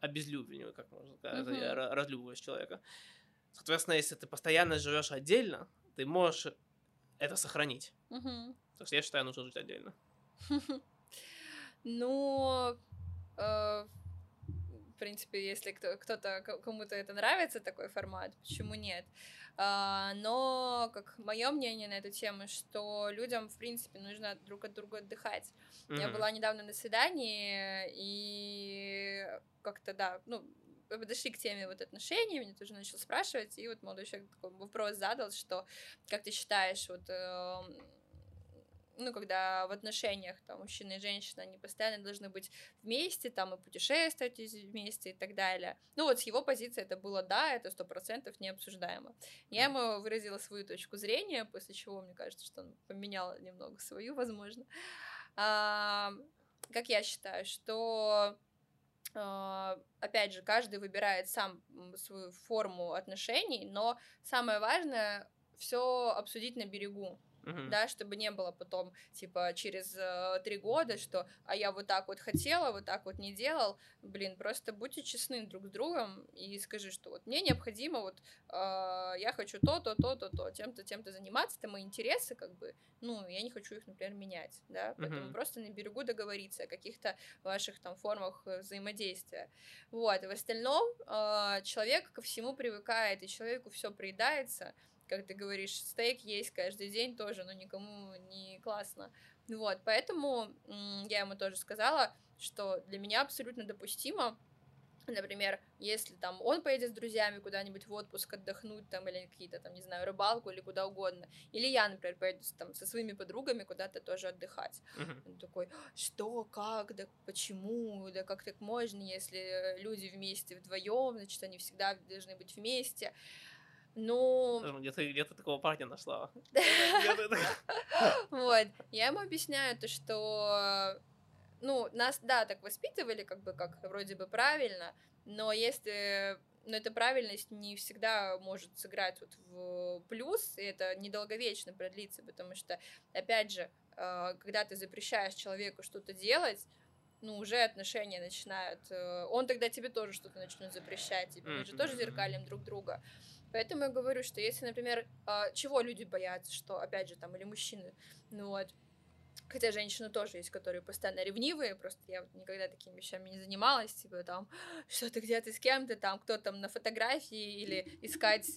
обезлюблению, как можно сказать, угу. разлюбываешь человека. Соответственно, если ты постоянно живешь отдельно, ты можешь это сохранить. Угу. Так что я считаю, нужно жить отдельно. Ну, э, в принципе, если кто-то, кому-то это нравится, такой формат, почему нет? А, но, как мое мнение на эту тему, что людям, в принципе, нужно друг от друга отдыхать. Mm-hmm. Я была недавно на свидании, и как-то, да, ну, подошли к теме вот отношений, меня тоже начал спрашивать, и вот молодой человек такой вопрос задал, что, как ты считаешь, вот эм, ну, когда в отношениях там мужчина и женщина, они постоянно должны быть вместе, там и путешествовать вместе и так далее. Ну, вот с его позиции это было да, это сто процентов необсуждаемо. Я ему выразила свою точку зрения, после чего, мне кажется, что он поменял немного свою, возможно. А, как я считаю, что а, опять же, каждый выбирает сам свою форму отношений, но самое важное все обсудить на берегу uh-huh. да, чтобы не было потом, типа, через э, три года, что, а я вот так вот хотела, вот так вот не делал, блин, просто будьте честны друг с другом и скажи, что вот мне необходимо, вот, э, я хочу то, то, то, то, то, тем-то, тем-то заниматься, это мои интересы, как бы, ну, я не хочу их, например, менять, да, поэтому uh-huh. просто на берегу договориться о каких-то ваших там формах э, взаимодействия, вот, в остальном э, человек ко всему привыкает, и человеку все приедается, как ты говоришь, стейк есть каждый день тоже, но никому не классно. Вот, поэтому я ему тоже сказала, что для меня абсолютно допустимо, Например, если там он поедет с друзьями куда-нибудь в отпуск отдохнуть там или какие-то там, не знаю, рыбалку или куда угодно. Или я, например, поеду там со своими подругами куда-то тоже отдыхать. Uh-huh. Он такой, что, как, да почему, да как так можно, если люди вместе вдвоем, значит, они всегда должны быть вместе. Ну... Где ты, где ты такого парня нашла? Вот. Я ему объясняю то, что... Ну, нас, да, так воспитывали, как бы, как вроде бы правильно, но если но эта правильность не всегда может сыграть вот в плюс, и это недолговечно продлится, потому что, опять же, э, когда ты запрещаешь человеку что-то делать, ну, уже отношения начинают... Э, он тогда тебе тоже что-то начнет запрещать, и мы же тоже зеркалим друг друга. Поэтому я говорю, что если, например, а, чего люди боятся, что, опять же, там, или мужчины, ну вот, Хотя женщины тоже есть, которые постоянно ревнивые, просто я вот никогда такими вещами не занималась, типа там, что ты где-то с кем-то, там, кто там на фотографии, или искать,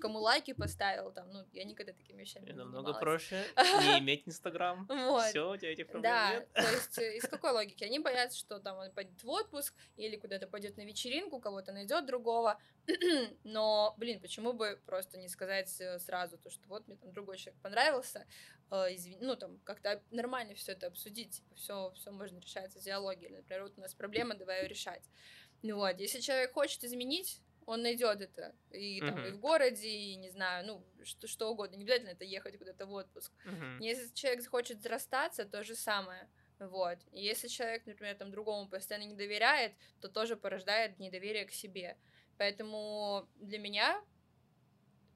кому лайки поставил, там, ну, я никогда такими вещами не Намного занималась. проще не иметь Инстаграм. Вот. Все, у тебя этих проблем Да, нет. то есть э, из какой логики? Они боятся, что там он пойдет в отпуск или куда-то пойдет на вечеринку, кого-то найдет другого. Но, блин, почему бы просто не сказать э, сразу то, что вот мне там другой человек понравился, э, извини, ну там как-то нормально все это обсудить, типа все, все можно решать в диалоге. Или, например, вот у нас проблема, давай ее решать. Ну вот, если человек хочет изменить, он найдет это и там и Мгм. в городе, и не знаю, ну что, что угодно. Не обязательно это ехать куда-то в отпуск. Мгм. Если человек захочет расстаться, то же самое. Вот. И если человек, например, там другому постоянно не доверяет, то тоже порождает недоверие к себе. Поэтому для меня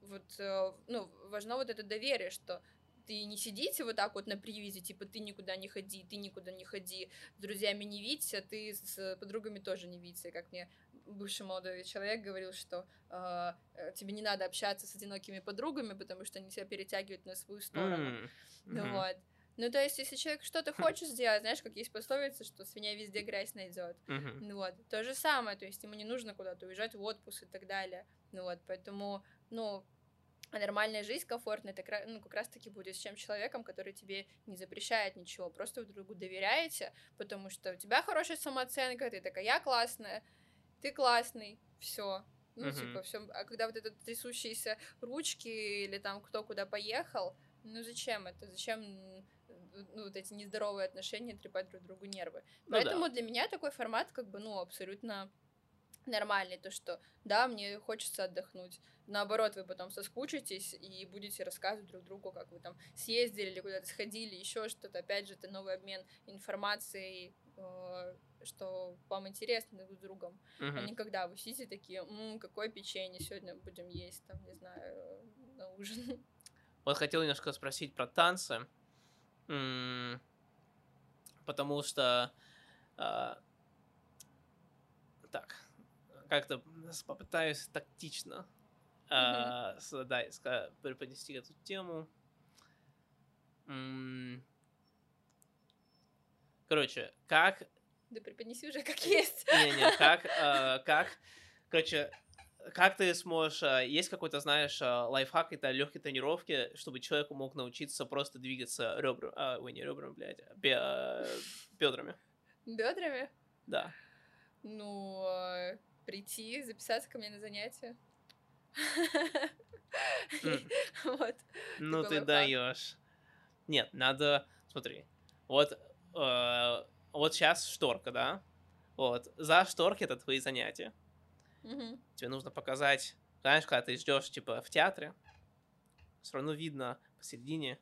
вот, э, ну, важно вот это доверие, что ты не сидите вот так вот на привязи, типа ты никуда не ходи, ты никуда не ходи, с друзьями не видься, ты с подругами тоже не видься. И Как мне бывший молодой человек говорил, что э, э, тебе не надо общаться с одинокими подругами, потому что они тебя перетягивают на свою сторону. Ну мгм. вот. Ну, то есть, если человек что-то Хм. хочет сделать, знаешь, как есть пословица, что свинья везде грязь найдет. Ну вот. То же самое, то есть ему не нужно куда-то уезжать в отпуск и так далее. Ну вот, поэтому, ну, а нормальная жизнь комфортная, это ну, как раз-таки будет с чем человеком, который тебе не запрещает ничего. Просто вы друг другу доверяете, потому что у тебя хорошая самооценка, ты такая, я классная, ты классный, все. Ну, Мгм. типа, все. А когда вот это трясущиеся ручки или там кто куда поехал, ну зачем это? Зачем ну, вот эти нездоровые отношения трепать друг другу нервы? Ну да. Поэтому для меня такой формат как бы, ну, абсолютно нормальный, то, что да, мне хочется отдохнуть. Наоборот, вы потом соскучитесь и будете рассказывать друг другу, как вы там съездили или куда-то сходили, еще что-то. Опять же, это новый обмен информацией, э, что вам интересно друг с другом. А Мгм. не когда вы сидите такие, «М, какое печенье сегодня будем есть, там, не знаю, э, на ужин. Вот хотел немножко спросить про танцы. Потому что... а, Так, как-то попытаюсь тактично а, с- да, ска- преподнести эту тему. Короче, как Да преподнеси уже как есть. не-не, как, э, как, короче, как ты сможешь, э, есть какой-то, знаешь, э, лайфхак, это легкие тренировки, чтобы человеку мог научиться просто двигаться ребрами, а, ой, не ребрами, блядь, а бе- э, бедрами, Бедрами. да. Ну, э, прийти, записаться ко мне на занятия. Вот. Ну ты даешь. Нет, надо, смотри, вот, э, вот сейчас шторка, да, вот, за шторки это твои занятия. Тебе нужно показать, знаешь, когда ты ждешь, типа, в театре, все равно видно посередине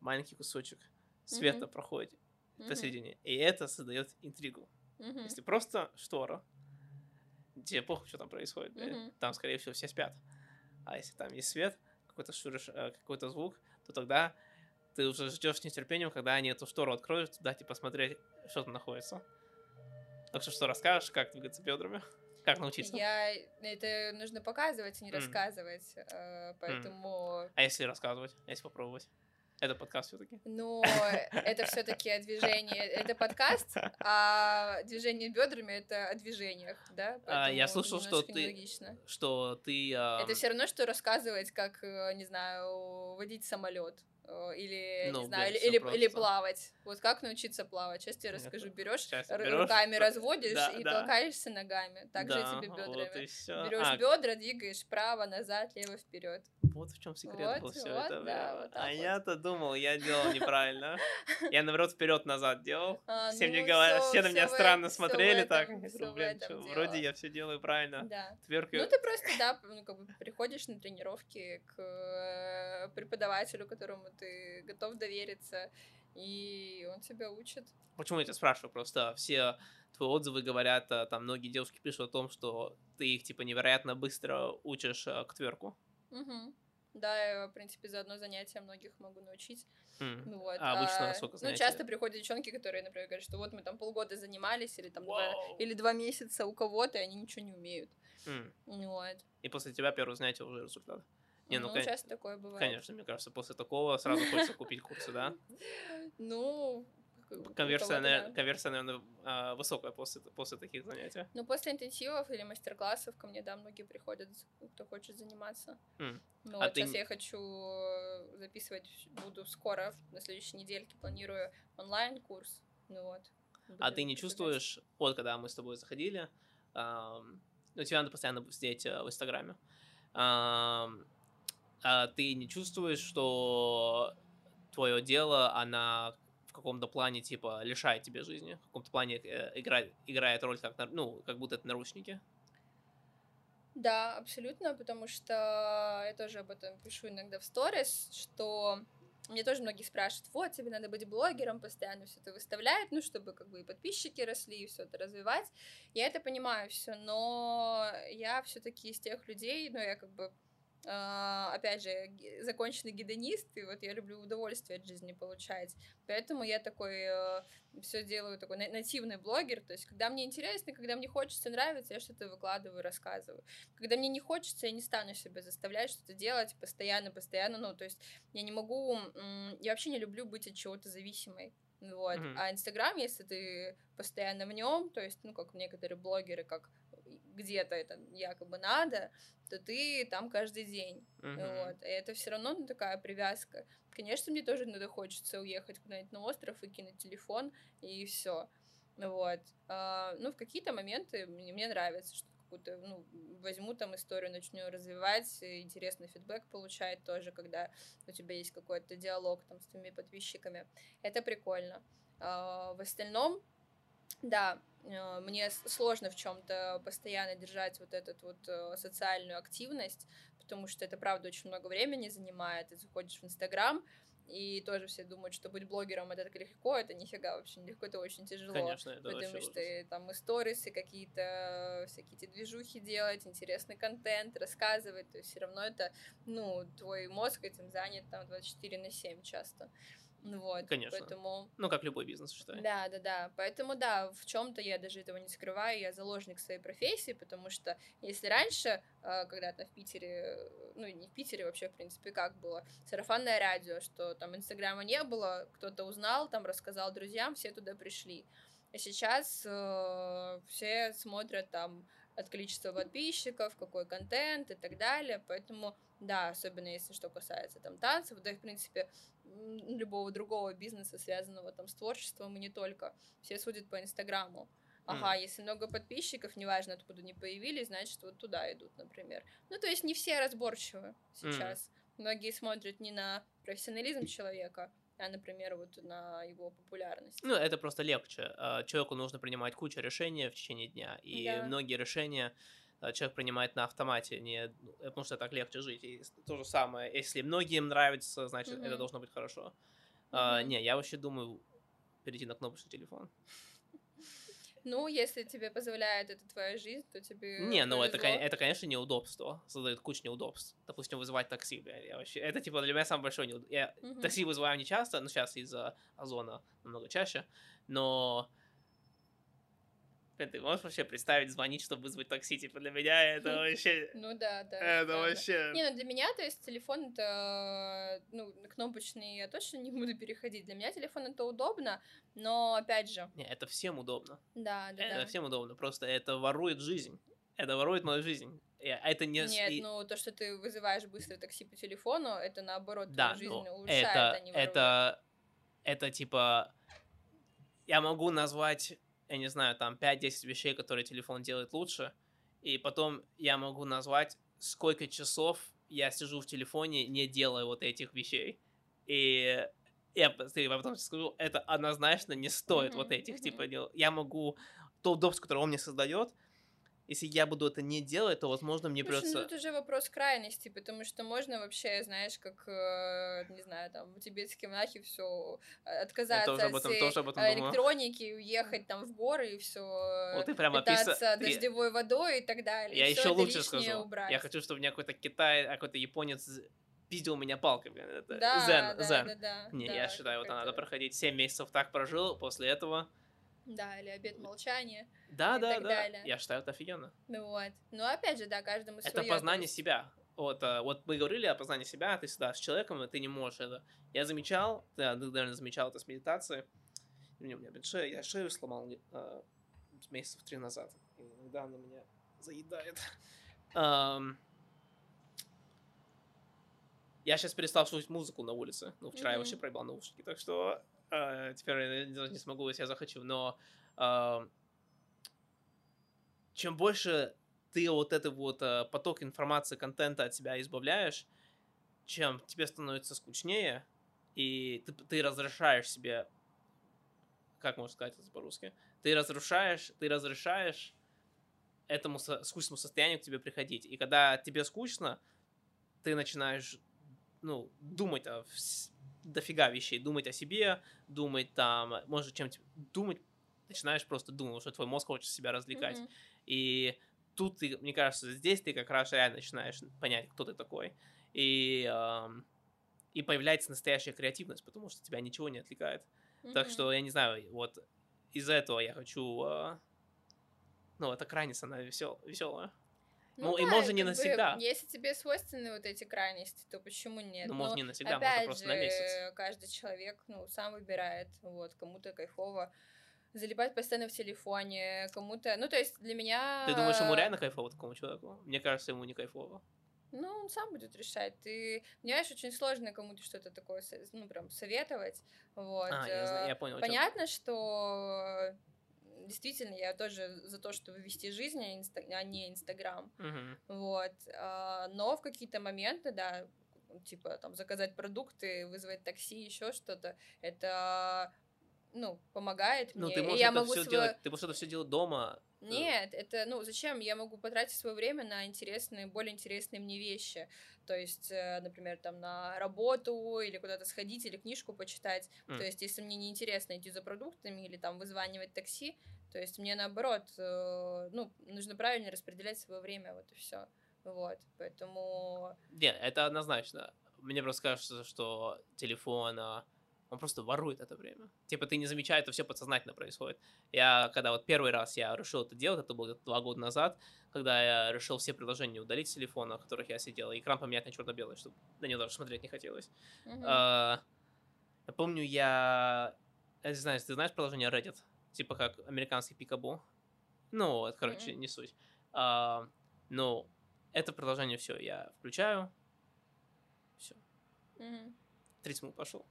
маленький кусочек света проходит посередине, и это создает интригу. Если просто штора, тебе похуй, что там происходит. Мгм. там, скорее всего, все спят. А если там есть свет, какой-то шуриш, э, какой-то звук, то тогда ты уже ждешь с нетерпением, когда они эту штору откроют, туда, типа, посмотреть, что там находится. Так что что, расскажешь, как двигаться бедрами? Как научиться? Я... Это нужно показывать, а не М. рассказывать. э, Поэтому... А если рассказывать, а если попробовать? Это подкаст все-таки. Ну, это все таки о движении. Это подкаст, а движение бедрами — это о движениях, да? А, я слышал, что ты- нелогично. Что ты... ам, Это все равно, что рассказывать, как, э, не знаю, водить самолет. Или, Ну, не знаю, или, или, плавать. Вот как научиться плавать. Сейчас тебе расскажу. Берешь, берёшь, руками разводишь да, и да. толкаешься ногами. Так же и да, тебе Вот бедрами. все. Берешь а, бедра, двигаешь вправо, назад, лево, вперед. вот в чем секрет Вот, был все вот, это да, вот а вот. я-то думал, я делал неправильно. Я, наоборот, вперед-назад делал. А, Все ну, мне говорят, все на меня странно смотрели так. этом- блин, вроде я все делаю правильно. Да. Тверкаю. Ну, ты просто, да, ну, как бы приходишь на тренировки к э, преподавателю, которому ты готов довериться, и он тебя учит. Почему я тебя спрашиваю? Просто все твои отзывы говорят, а, там многие девушки пишут о том, что ты их, типа, невероятно быстро учишь а, к тверку. Мгм. Да, я, в принципе, за одно занятие многих могу научить. Ну, вот. А обычно сколько Ну, занятий? часто приходят девчонки, которые, например, говорят, что вот мы там полгода занимались, или там два, Вау. или два месяца у кого-то, и они ничего не умеют. Ну, Вот. И после тебя первое занятие уже результат. Не, ну, ну, кон- часто такое бывает. Конечно, мне кажется, после такого сразу хочется купить курсы, да? Ну, Конверсия, наверное, да. конверсия, наверное, а, высокая после, после таких занятий. Ну, после интенсивов или мастер-классов ко мне, да, многие приходят, кто хочет заниматься. М. Ну, А вот ты сейчас я хочу э, записывать, буду скоро, на следующей недельке планирую онлайн-курс. Ну вот. А ты не чувствуешь, вот когда мы с тобой заходили, ам, ну, тебя надо постоянно сидеть э, в Инстаграме, ам, а ты не чувствуешь, что твое дело, она в каком-то плане, типа, лишает тебе жизни, в каком-то плане э, играет, играет роль, как, ну, как будто это наручники? Да, абсолютно, потому что я тоже об этом пишу иногда в сторис, что мне тоже многие спрашивают, вот, тебе надо быть блогером, постоянно все это выставлять, ну, чтобы как бы и подписчики росли, и все это развивать. Я это понимаю все, но я все-таки из тех людей, ну, я как бы опять же, законченный гедонист, и вот я люблю удовольствие от жизни получать. Поэтому я такой все делаю, такой на- нативный блогер. То есть, когда мне интересно, когда мне хочется, нравится, я что-то выкладываю, рассказываю. Когда мне не хочется, я не стану себя заставлять что-то делать постоянно, постоянно. Ну, то есть, я не могу... Я вообще не люблю быть от чего-то зависимой. Вот. Мгм. А Инстаграм, если ты постоянно в нем, то есть, ну, как некоторые блогеры, как где-то это якобы надо, то ты там каждый день. Мгм. Вот. И это все равно ну, такая привязка. Конечно, мне тоже иногда хочется уехать куда-нибудь на остров и кинуть телефон, и все. Вот. А, ну, в какие-то моменты мне, мне нравится, что какую-то, ну, возьму там историю, начну развивать, интересный фидбэк получать тоже, когда у тебя есть какой-то диалог там с твоими подписчиками. Это прикольно. А, в остальном, да, мне с- сложно в чем-то постоянно держать вот эту вот э, социальную активность, потому что это, правда, очень много времени занимает. Ты заходишь в Инстаграм, и тоже все думают, что быть блогером это так легко, это нифига вообще не легко, это очень тяжело. Конечно, это потому что ужас. там и сторисы какие-то, всякие эти движухи делать, интересный контент, рассказывать, то есть все равно это, ну, твой мозг этим занят там 24 на 7 часто. Ну Вот, Конечно. поэтому Ну, как любой бизнес, считай. да, да, да. Поэтому да, в чем-то я даже этого не скрываю, я заложник своей профессии, потому что если раньше, э, когда-то в Питере, ну не в Питере вообще, в принципе, как было, сарафанное радио, что там Инстаграма не было, кто-то узнал, там рассказал друзьям, все туда пришли. А сейчас э, все смотрят там от количества подписчиков, какой контент и так далее, поэтому да, особенно если что касается там танцев, да и в принципе любого другого бизнеса, связанного там с творчеством и не только. Все судят по Инстаграму. Ага, если много подписчиков, неважно откуда они появились, значит вот туда идут, например. Ну, то есть не все разборчивы сейчас. Многие смотрят не на профессионализм человека, а, например, вот на его популярность. Ну, это просто легче. А, Человеку нужно принимать кучу решений в течение дня, и Да. многие решения человек принимает на автомате, не, ну, потому что так легче жить. И то же самое, если многим нравится, значит, это Мгм. должно быть хорошо. А, Мгм. не, я вообще думаю перейти на кнопочный телефон. Ну, если тебе позволяет это твоя жизнь, то тебе Не, ну это, это, конечно, неудобство. Создает кучу неудобств. Допустим, вызывать такси, бля, я вообще... Это, типа, для меня самое большое неудобство. Я Мгм. такси вызываю не часто, но сейчас из-за озона намного чаще, но... Ты можешь вообще представить звонить, чтобы вызвать такси? Типа, для меня это вообще... Ну да, да. Это вообще... Не, ну для меня, то есть телефон это, ну, кнопочный я точно не буду переходить. Для меня телефон это удобно, но опять же, Не, это всем удобно. да, да, Это да. всем удобно. Просто это ворует жизнь. Это ворует мою жизнь. И Это не... Нет, и- ну то, что ты вызываешь быстрое такси по телефону, это наоборот Да, твою жизнь ну, улучшает, это, а не ворует. это, это типа, я могу назвать, я не знаю, там 5-10 вещей, которые телефон делает лучше, и потом я могу назвать, сколько часов я сижу в телефоне, не делая вот этих вещей. И я потом скажу, это однозначно не стоит вот Мгм, этих, мгм. типа. Я могу, то удобство, которое он мне создает, если я буду это не делать, то, возможно, мне Слушай, придется... ну тут уже вопрос крайности, потому что можно вообще, знаешь, как, э, не знаю, там, тибетские монахи все отказаться тоже об от этом- всей тоже об этом э, электроники, уехать там в горы и все Вот ты прямо питаться описа- ты- дождевой водой и так далее. Я и еще лучше скажу. убрать. Я хочу, чтобы меня какой-то Китай, а какой-то японец пиздил меня палкой, блин. Это да, зен, да, зен. да, да, Не, да, я считаю, вот надо проходить 7 месяцев так прожил, после этого... Да, или обед Да, молчания. И да, так да. далее. Я считаю, это офигенно. Ну вот. Но опять же, да, каждому Это познание есть- себя. вот, а, вот мы говорили о познании себя, ты всегда с человеком, и ты не можешь это. Я замечал, ты, ты наверное, замечал это с медитации. Меня, у меня блин, шея, я шею сломал э, месяцев три назад. И иногда она меня заедает. Um, я сейчас перестал слушать музыку на улице. Ну, вчера mm-hmm. я вообще проебал наушники, так что э, теперь я даже не смогу, если я захочу. Но э, чем больше ты вот этот вот э, поток информации, контента от себя избавляешь, чем тебе становится скучнее, и ты, ты разрешаешь себе, как можно сказать это по-русски, ты разрушаешь, ты разрешаешь этому со- скучному состоянию к тебе приходить. И когда тебе скучно, ты начинаешь, ну, думать о дофига вещей, думать о себе, думать там, может, чем думать, начинаешь просто думать, что твой мозг хочет себя развлекать. Mm-hmm. И тут, ты, мне кажется, здесь ты как раз реально начинаешь понять, кто ты такой. И, эм, и появляется настоящая креативность, потому что тебя ничего не отвлекает. Mm-hmm. Так что, я не знаю, вот из-за этого я хочу... Э, ну, эта крайность, она весел, веселая. Ну, ну да, и может не навсегда. Бы, если тебе свойственны вот эти крайности, то почему нет? Ну, может, не навсегда, опять может, просто же, на месяц. каждый человек, ну, сам выбирает, вот, кому-то кайфово залипать постоянно в телефоне, кому-то... Ну, то есть для меня... Ты думаешь, ему реально кайфово такому человеку? Мне кажется, ему не кайфово. Ну, он сам будет решать. Ты, понимаешь, очень сложно кому-то что-то такое, ну, прям советовать. Вот. А, я, знаю, я понял. Понятно, что действительно, я тоже за то, чтобы вести жизнь, а, инста... а не Инстаграм. Uh-huh. Вот. А, но в какие-то моменты, да, типа там заказать продукты, вызвать такси, еще что-то, это ну, помогает ну, мне. ты можешь я это могу все свой... делать, ты можешь это все делать дома. Э. Нет, это, ну, зачем? Я могу потратить свое время на интересные, более интересные мне вещи. То есть, э, например, там на работу или куда-то сходить, или книжку почитать. Mm. То есть, если мне не интересно идти за продуктами или там вызванивать такси, то есть мне наоборот, э, ну, нужно правильно распределять свое время, вот и все. Вот, поэтому... Нет, это однозначно. Мне просто кажется, что телефон, а, он просто ворует это время. Типа ты не замечаешь, это все подсознательно происходит. Я, когда вот первый раз я решил это делать, это было два года назад, когда я решил все приложения удалить с телефона, в которых я сидел, и экран поменять на черно-белый, чтобы на него даже смотреть не хотелось. А, я помню, я... Я не знаю, ты знаешь приложение Reddit? Типа как американский пикабу? Ну, вот, короче, uh-huh. не суть. А, ну, это приложение все, я включаю, все. Uh-huh. 30 минут пошел.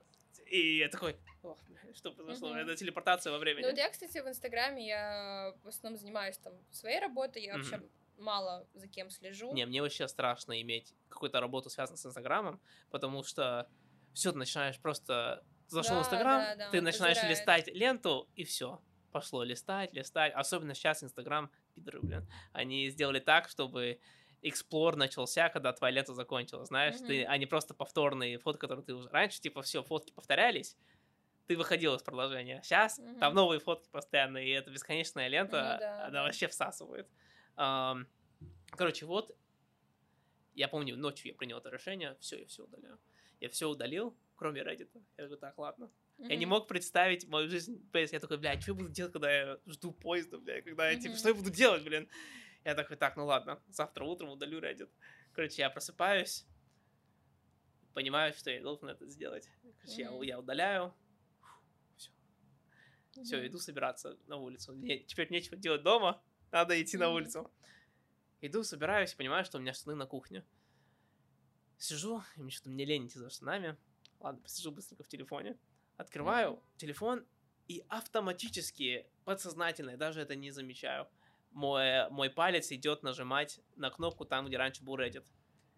И я такой, ох, что произошло? Mm-hmm. Это телепортация во времени. Ну, вот я, кстати, в Инстаграме, я в основном занимаюсь там своей работой, я mm-hmm. вообще мало за кем слежу. Не, мне вообще страшно иметь какую-то работу, связанную с Инстаграмом, потому что все, ты начинаешь просто... Зашел да, в Инстаграм, да, да, ты начинаешь позирает. листать ленту, и все. Пошло листать, листать. Особенно сейчас Инстаграм, пидоры, блин, они сделали так, чтобы эксплор начался, когда твоя лето закончилась, знаешь, mm-hmm. ты, а не просто повторные фото, которые ты уже... Раньше, типа, все, фотки повторялись, ты выходил из продолжения. Сейчас mm-hmm. там новые фотки постоянно, и это бесконечная лента, mm-hmm, да, она вообще всасывает. Um, короче, вот, я помню, ночью я принял это решение, все, я все удаляю. Я все удалил, кроме Reddit. Я говорю, так, ладно. Mm-hmm. Я не мог представить мою жизнь без... Я такой, блядь, что я буду делать, когда я жду поезда, блядь, когда я, типа, mm-hmm. что я буду делать, блин? Я такой, так, ну ладно, завтра утром удалю Reddit. Короче, я просыпаюсь, понимаю, что я должен это сделать. Короче, mm-hmm. я, я удаляю. Все. Mm-hmm. Все, иду собираться на улицу. Не, теперь нечего делать дома, надо идти mm-hmm. на улицу. Иду, собираюсь, понимаю, что у меня штаны на кухне. Сижу, и мне что-то мне лень идти за штанами. Ладно, посижу быстренько в телефоне. Открываю mm-hmm. телефон, и автоматически, подсознательно, я даже это не замечаю, мой, мой палец идет нажимать на кнопку там, где раньше был Reddit.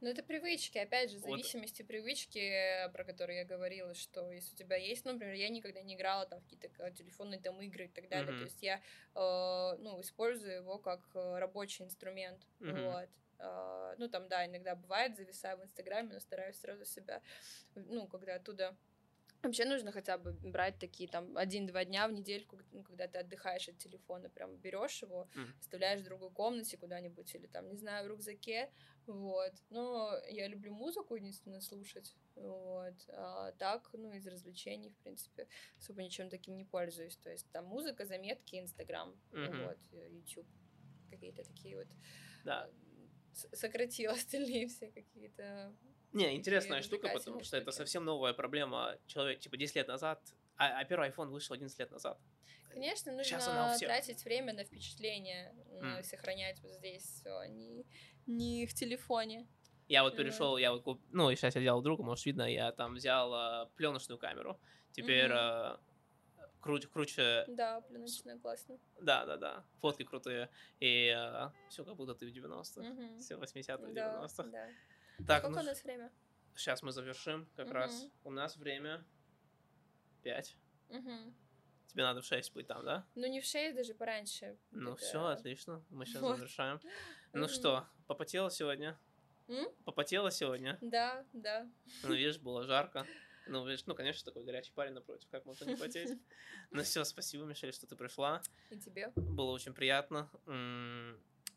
Ну, это привычки, опять же, зависимости вот. привычки, про которые я говорила, что если у тебя есть, ну, например, я никогда не играла там в какие-то телефонные там игры и так далее, mm-hmm. то есть я, э, ну, использую его как э, рабочий инструмент, mm-hmm. вот. Uh, ну, там, да, иногда бывает, зависаю в Инстаграме, но стараюсь сразу себя, ну, когда оттуда Вообще нужно хотя бы брать такие там один-два дня в недельку, ну, когда ты отдыхаешь от телефона, прям берешь его, mm. оставляешь в другой комнате куда-нибудь или там, не знаю, в рюкзаке, вот. Но я люблю музыку единственно слушать, вот. А так, ну, из развлечений, в принципе, особо ничем таким не пользуюсь. То есть там музыка, заметки, Инстаграм, mm-hmm. вот, YouTube, какие-то такие вот. Да. с- сократил остальные все какие-то... Не, интересная штука, потому что это совсем новая проблема. Человек, типа, 10 лет назад, а, а первый iPhone вышел 11 лет назад. Конечно, нужно тратить время на впечатление, на М. сохранять вот здесь все, не, не в телефоне. Я вот перешел, я вот, куп- ну, и сейчас я делал другу, может, видно, я там взял пленочную камеру. Теперь Мгм. э, кру- круче, Да, пленочная классно. да, да, да, фотки крутые, и все как будто ты в 90-х, Мгм. все 80-х, Да, 90-х. да. Так, Сколько ну, у нас время? сейчас мы завершим как раз. Мгм. У нас время 5. Мгм. Тебе надо в 6 быть там, да? Ну, не в 6, даже пораньше. Ну где-то. все, отлично, мы сейчас Вот. завершаем. Ну что, попотела сегодня? М? Попотела сегодня? Да, да. Ну, видишь, было жарко. Ну, видишь, ну, конечно, такой горячий парень напротив, как можно не потеть. Ну все, спасибо, Мишель, что ты пришла. И тебе. Было очень приятно.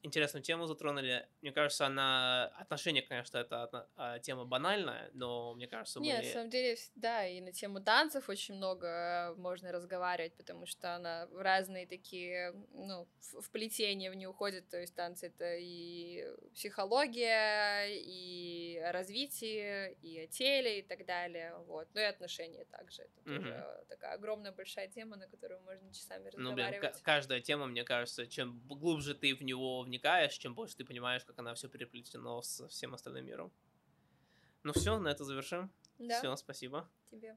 Интересную тему затронули. Мне кажется, она... Отношения, конечно, это одна- а, тема банальная, но мне кажется, мы... Нет, на самом деле, да, и на тему танцев очень много э, можно разговаривать, потому что она в разные такие, ну, в- вплетения в нее уходит, то есть танцы это и психология, и о развитии, и о теле, и так далее, вот, ну и отношения также, это Мгм. тоже такая огромная большая тема, на которую можно часами Ну, блин, ка- разговаривать. каждая тема, мне кажется, чем глубже ты в него вникаешь, чем больше ты понимаешь, как она все переплетено со всем остальным миром. Ну все, на это завершим. Да, Все, спасибо. тебе.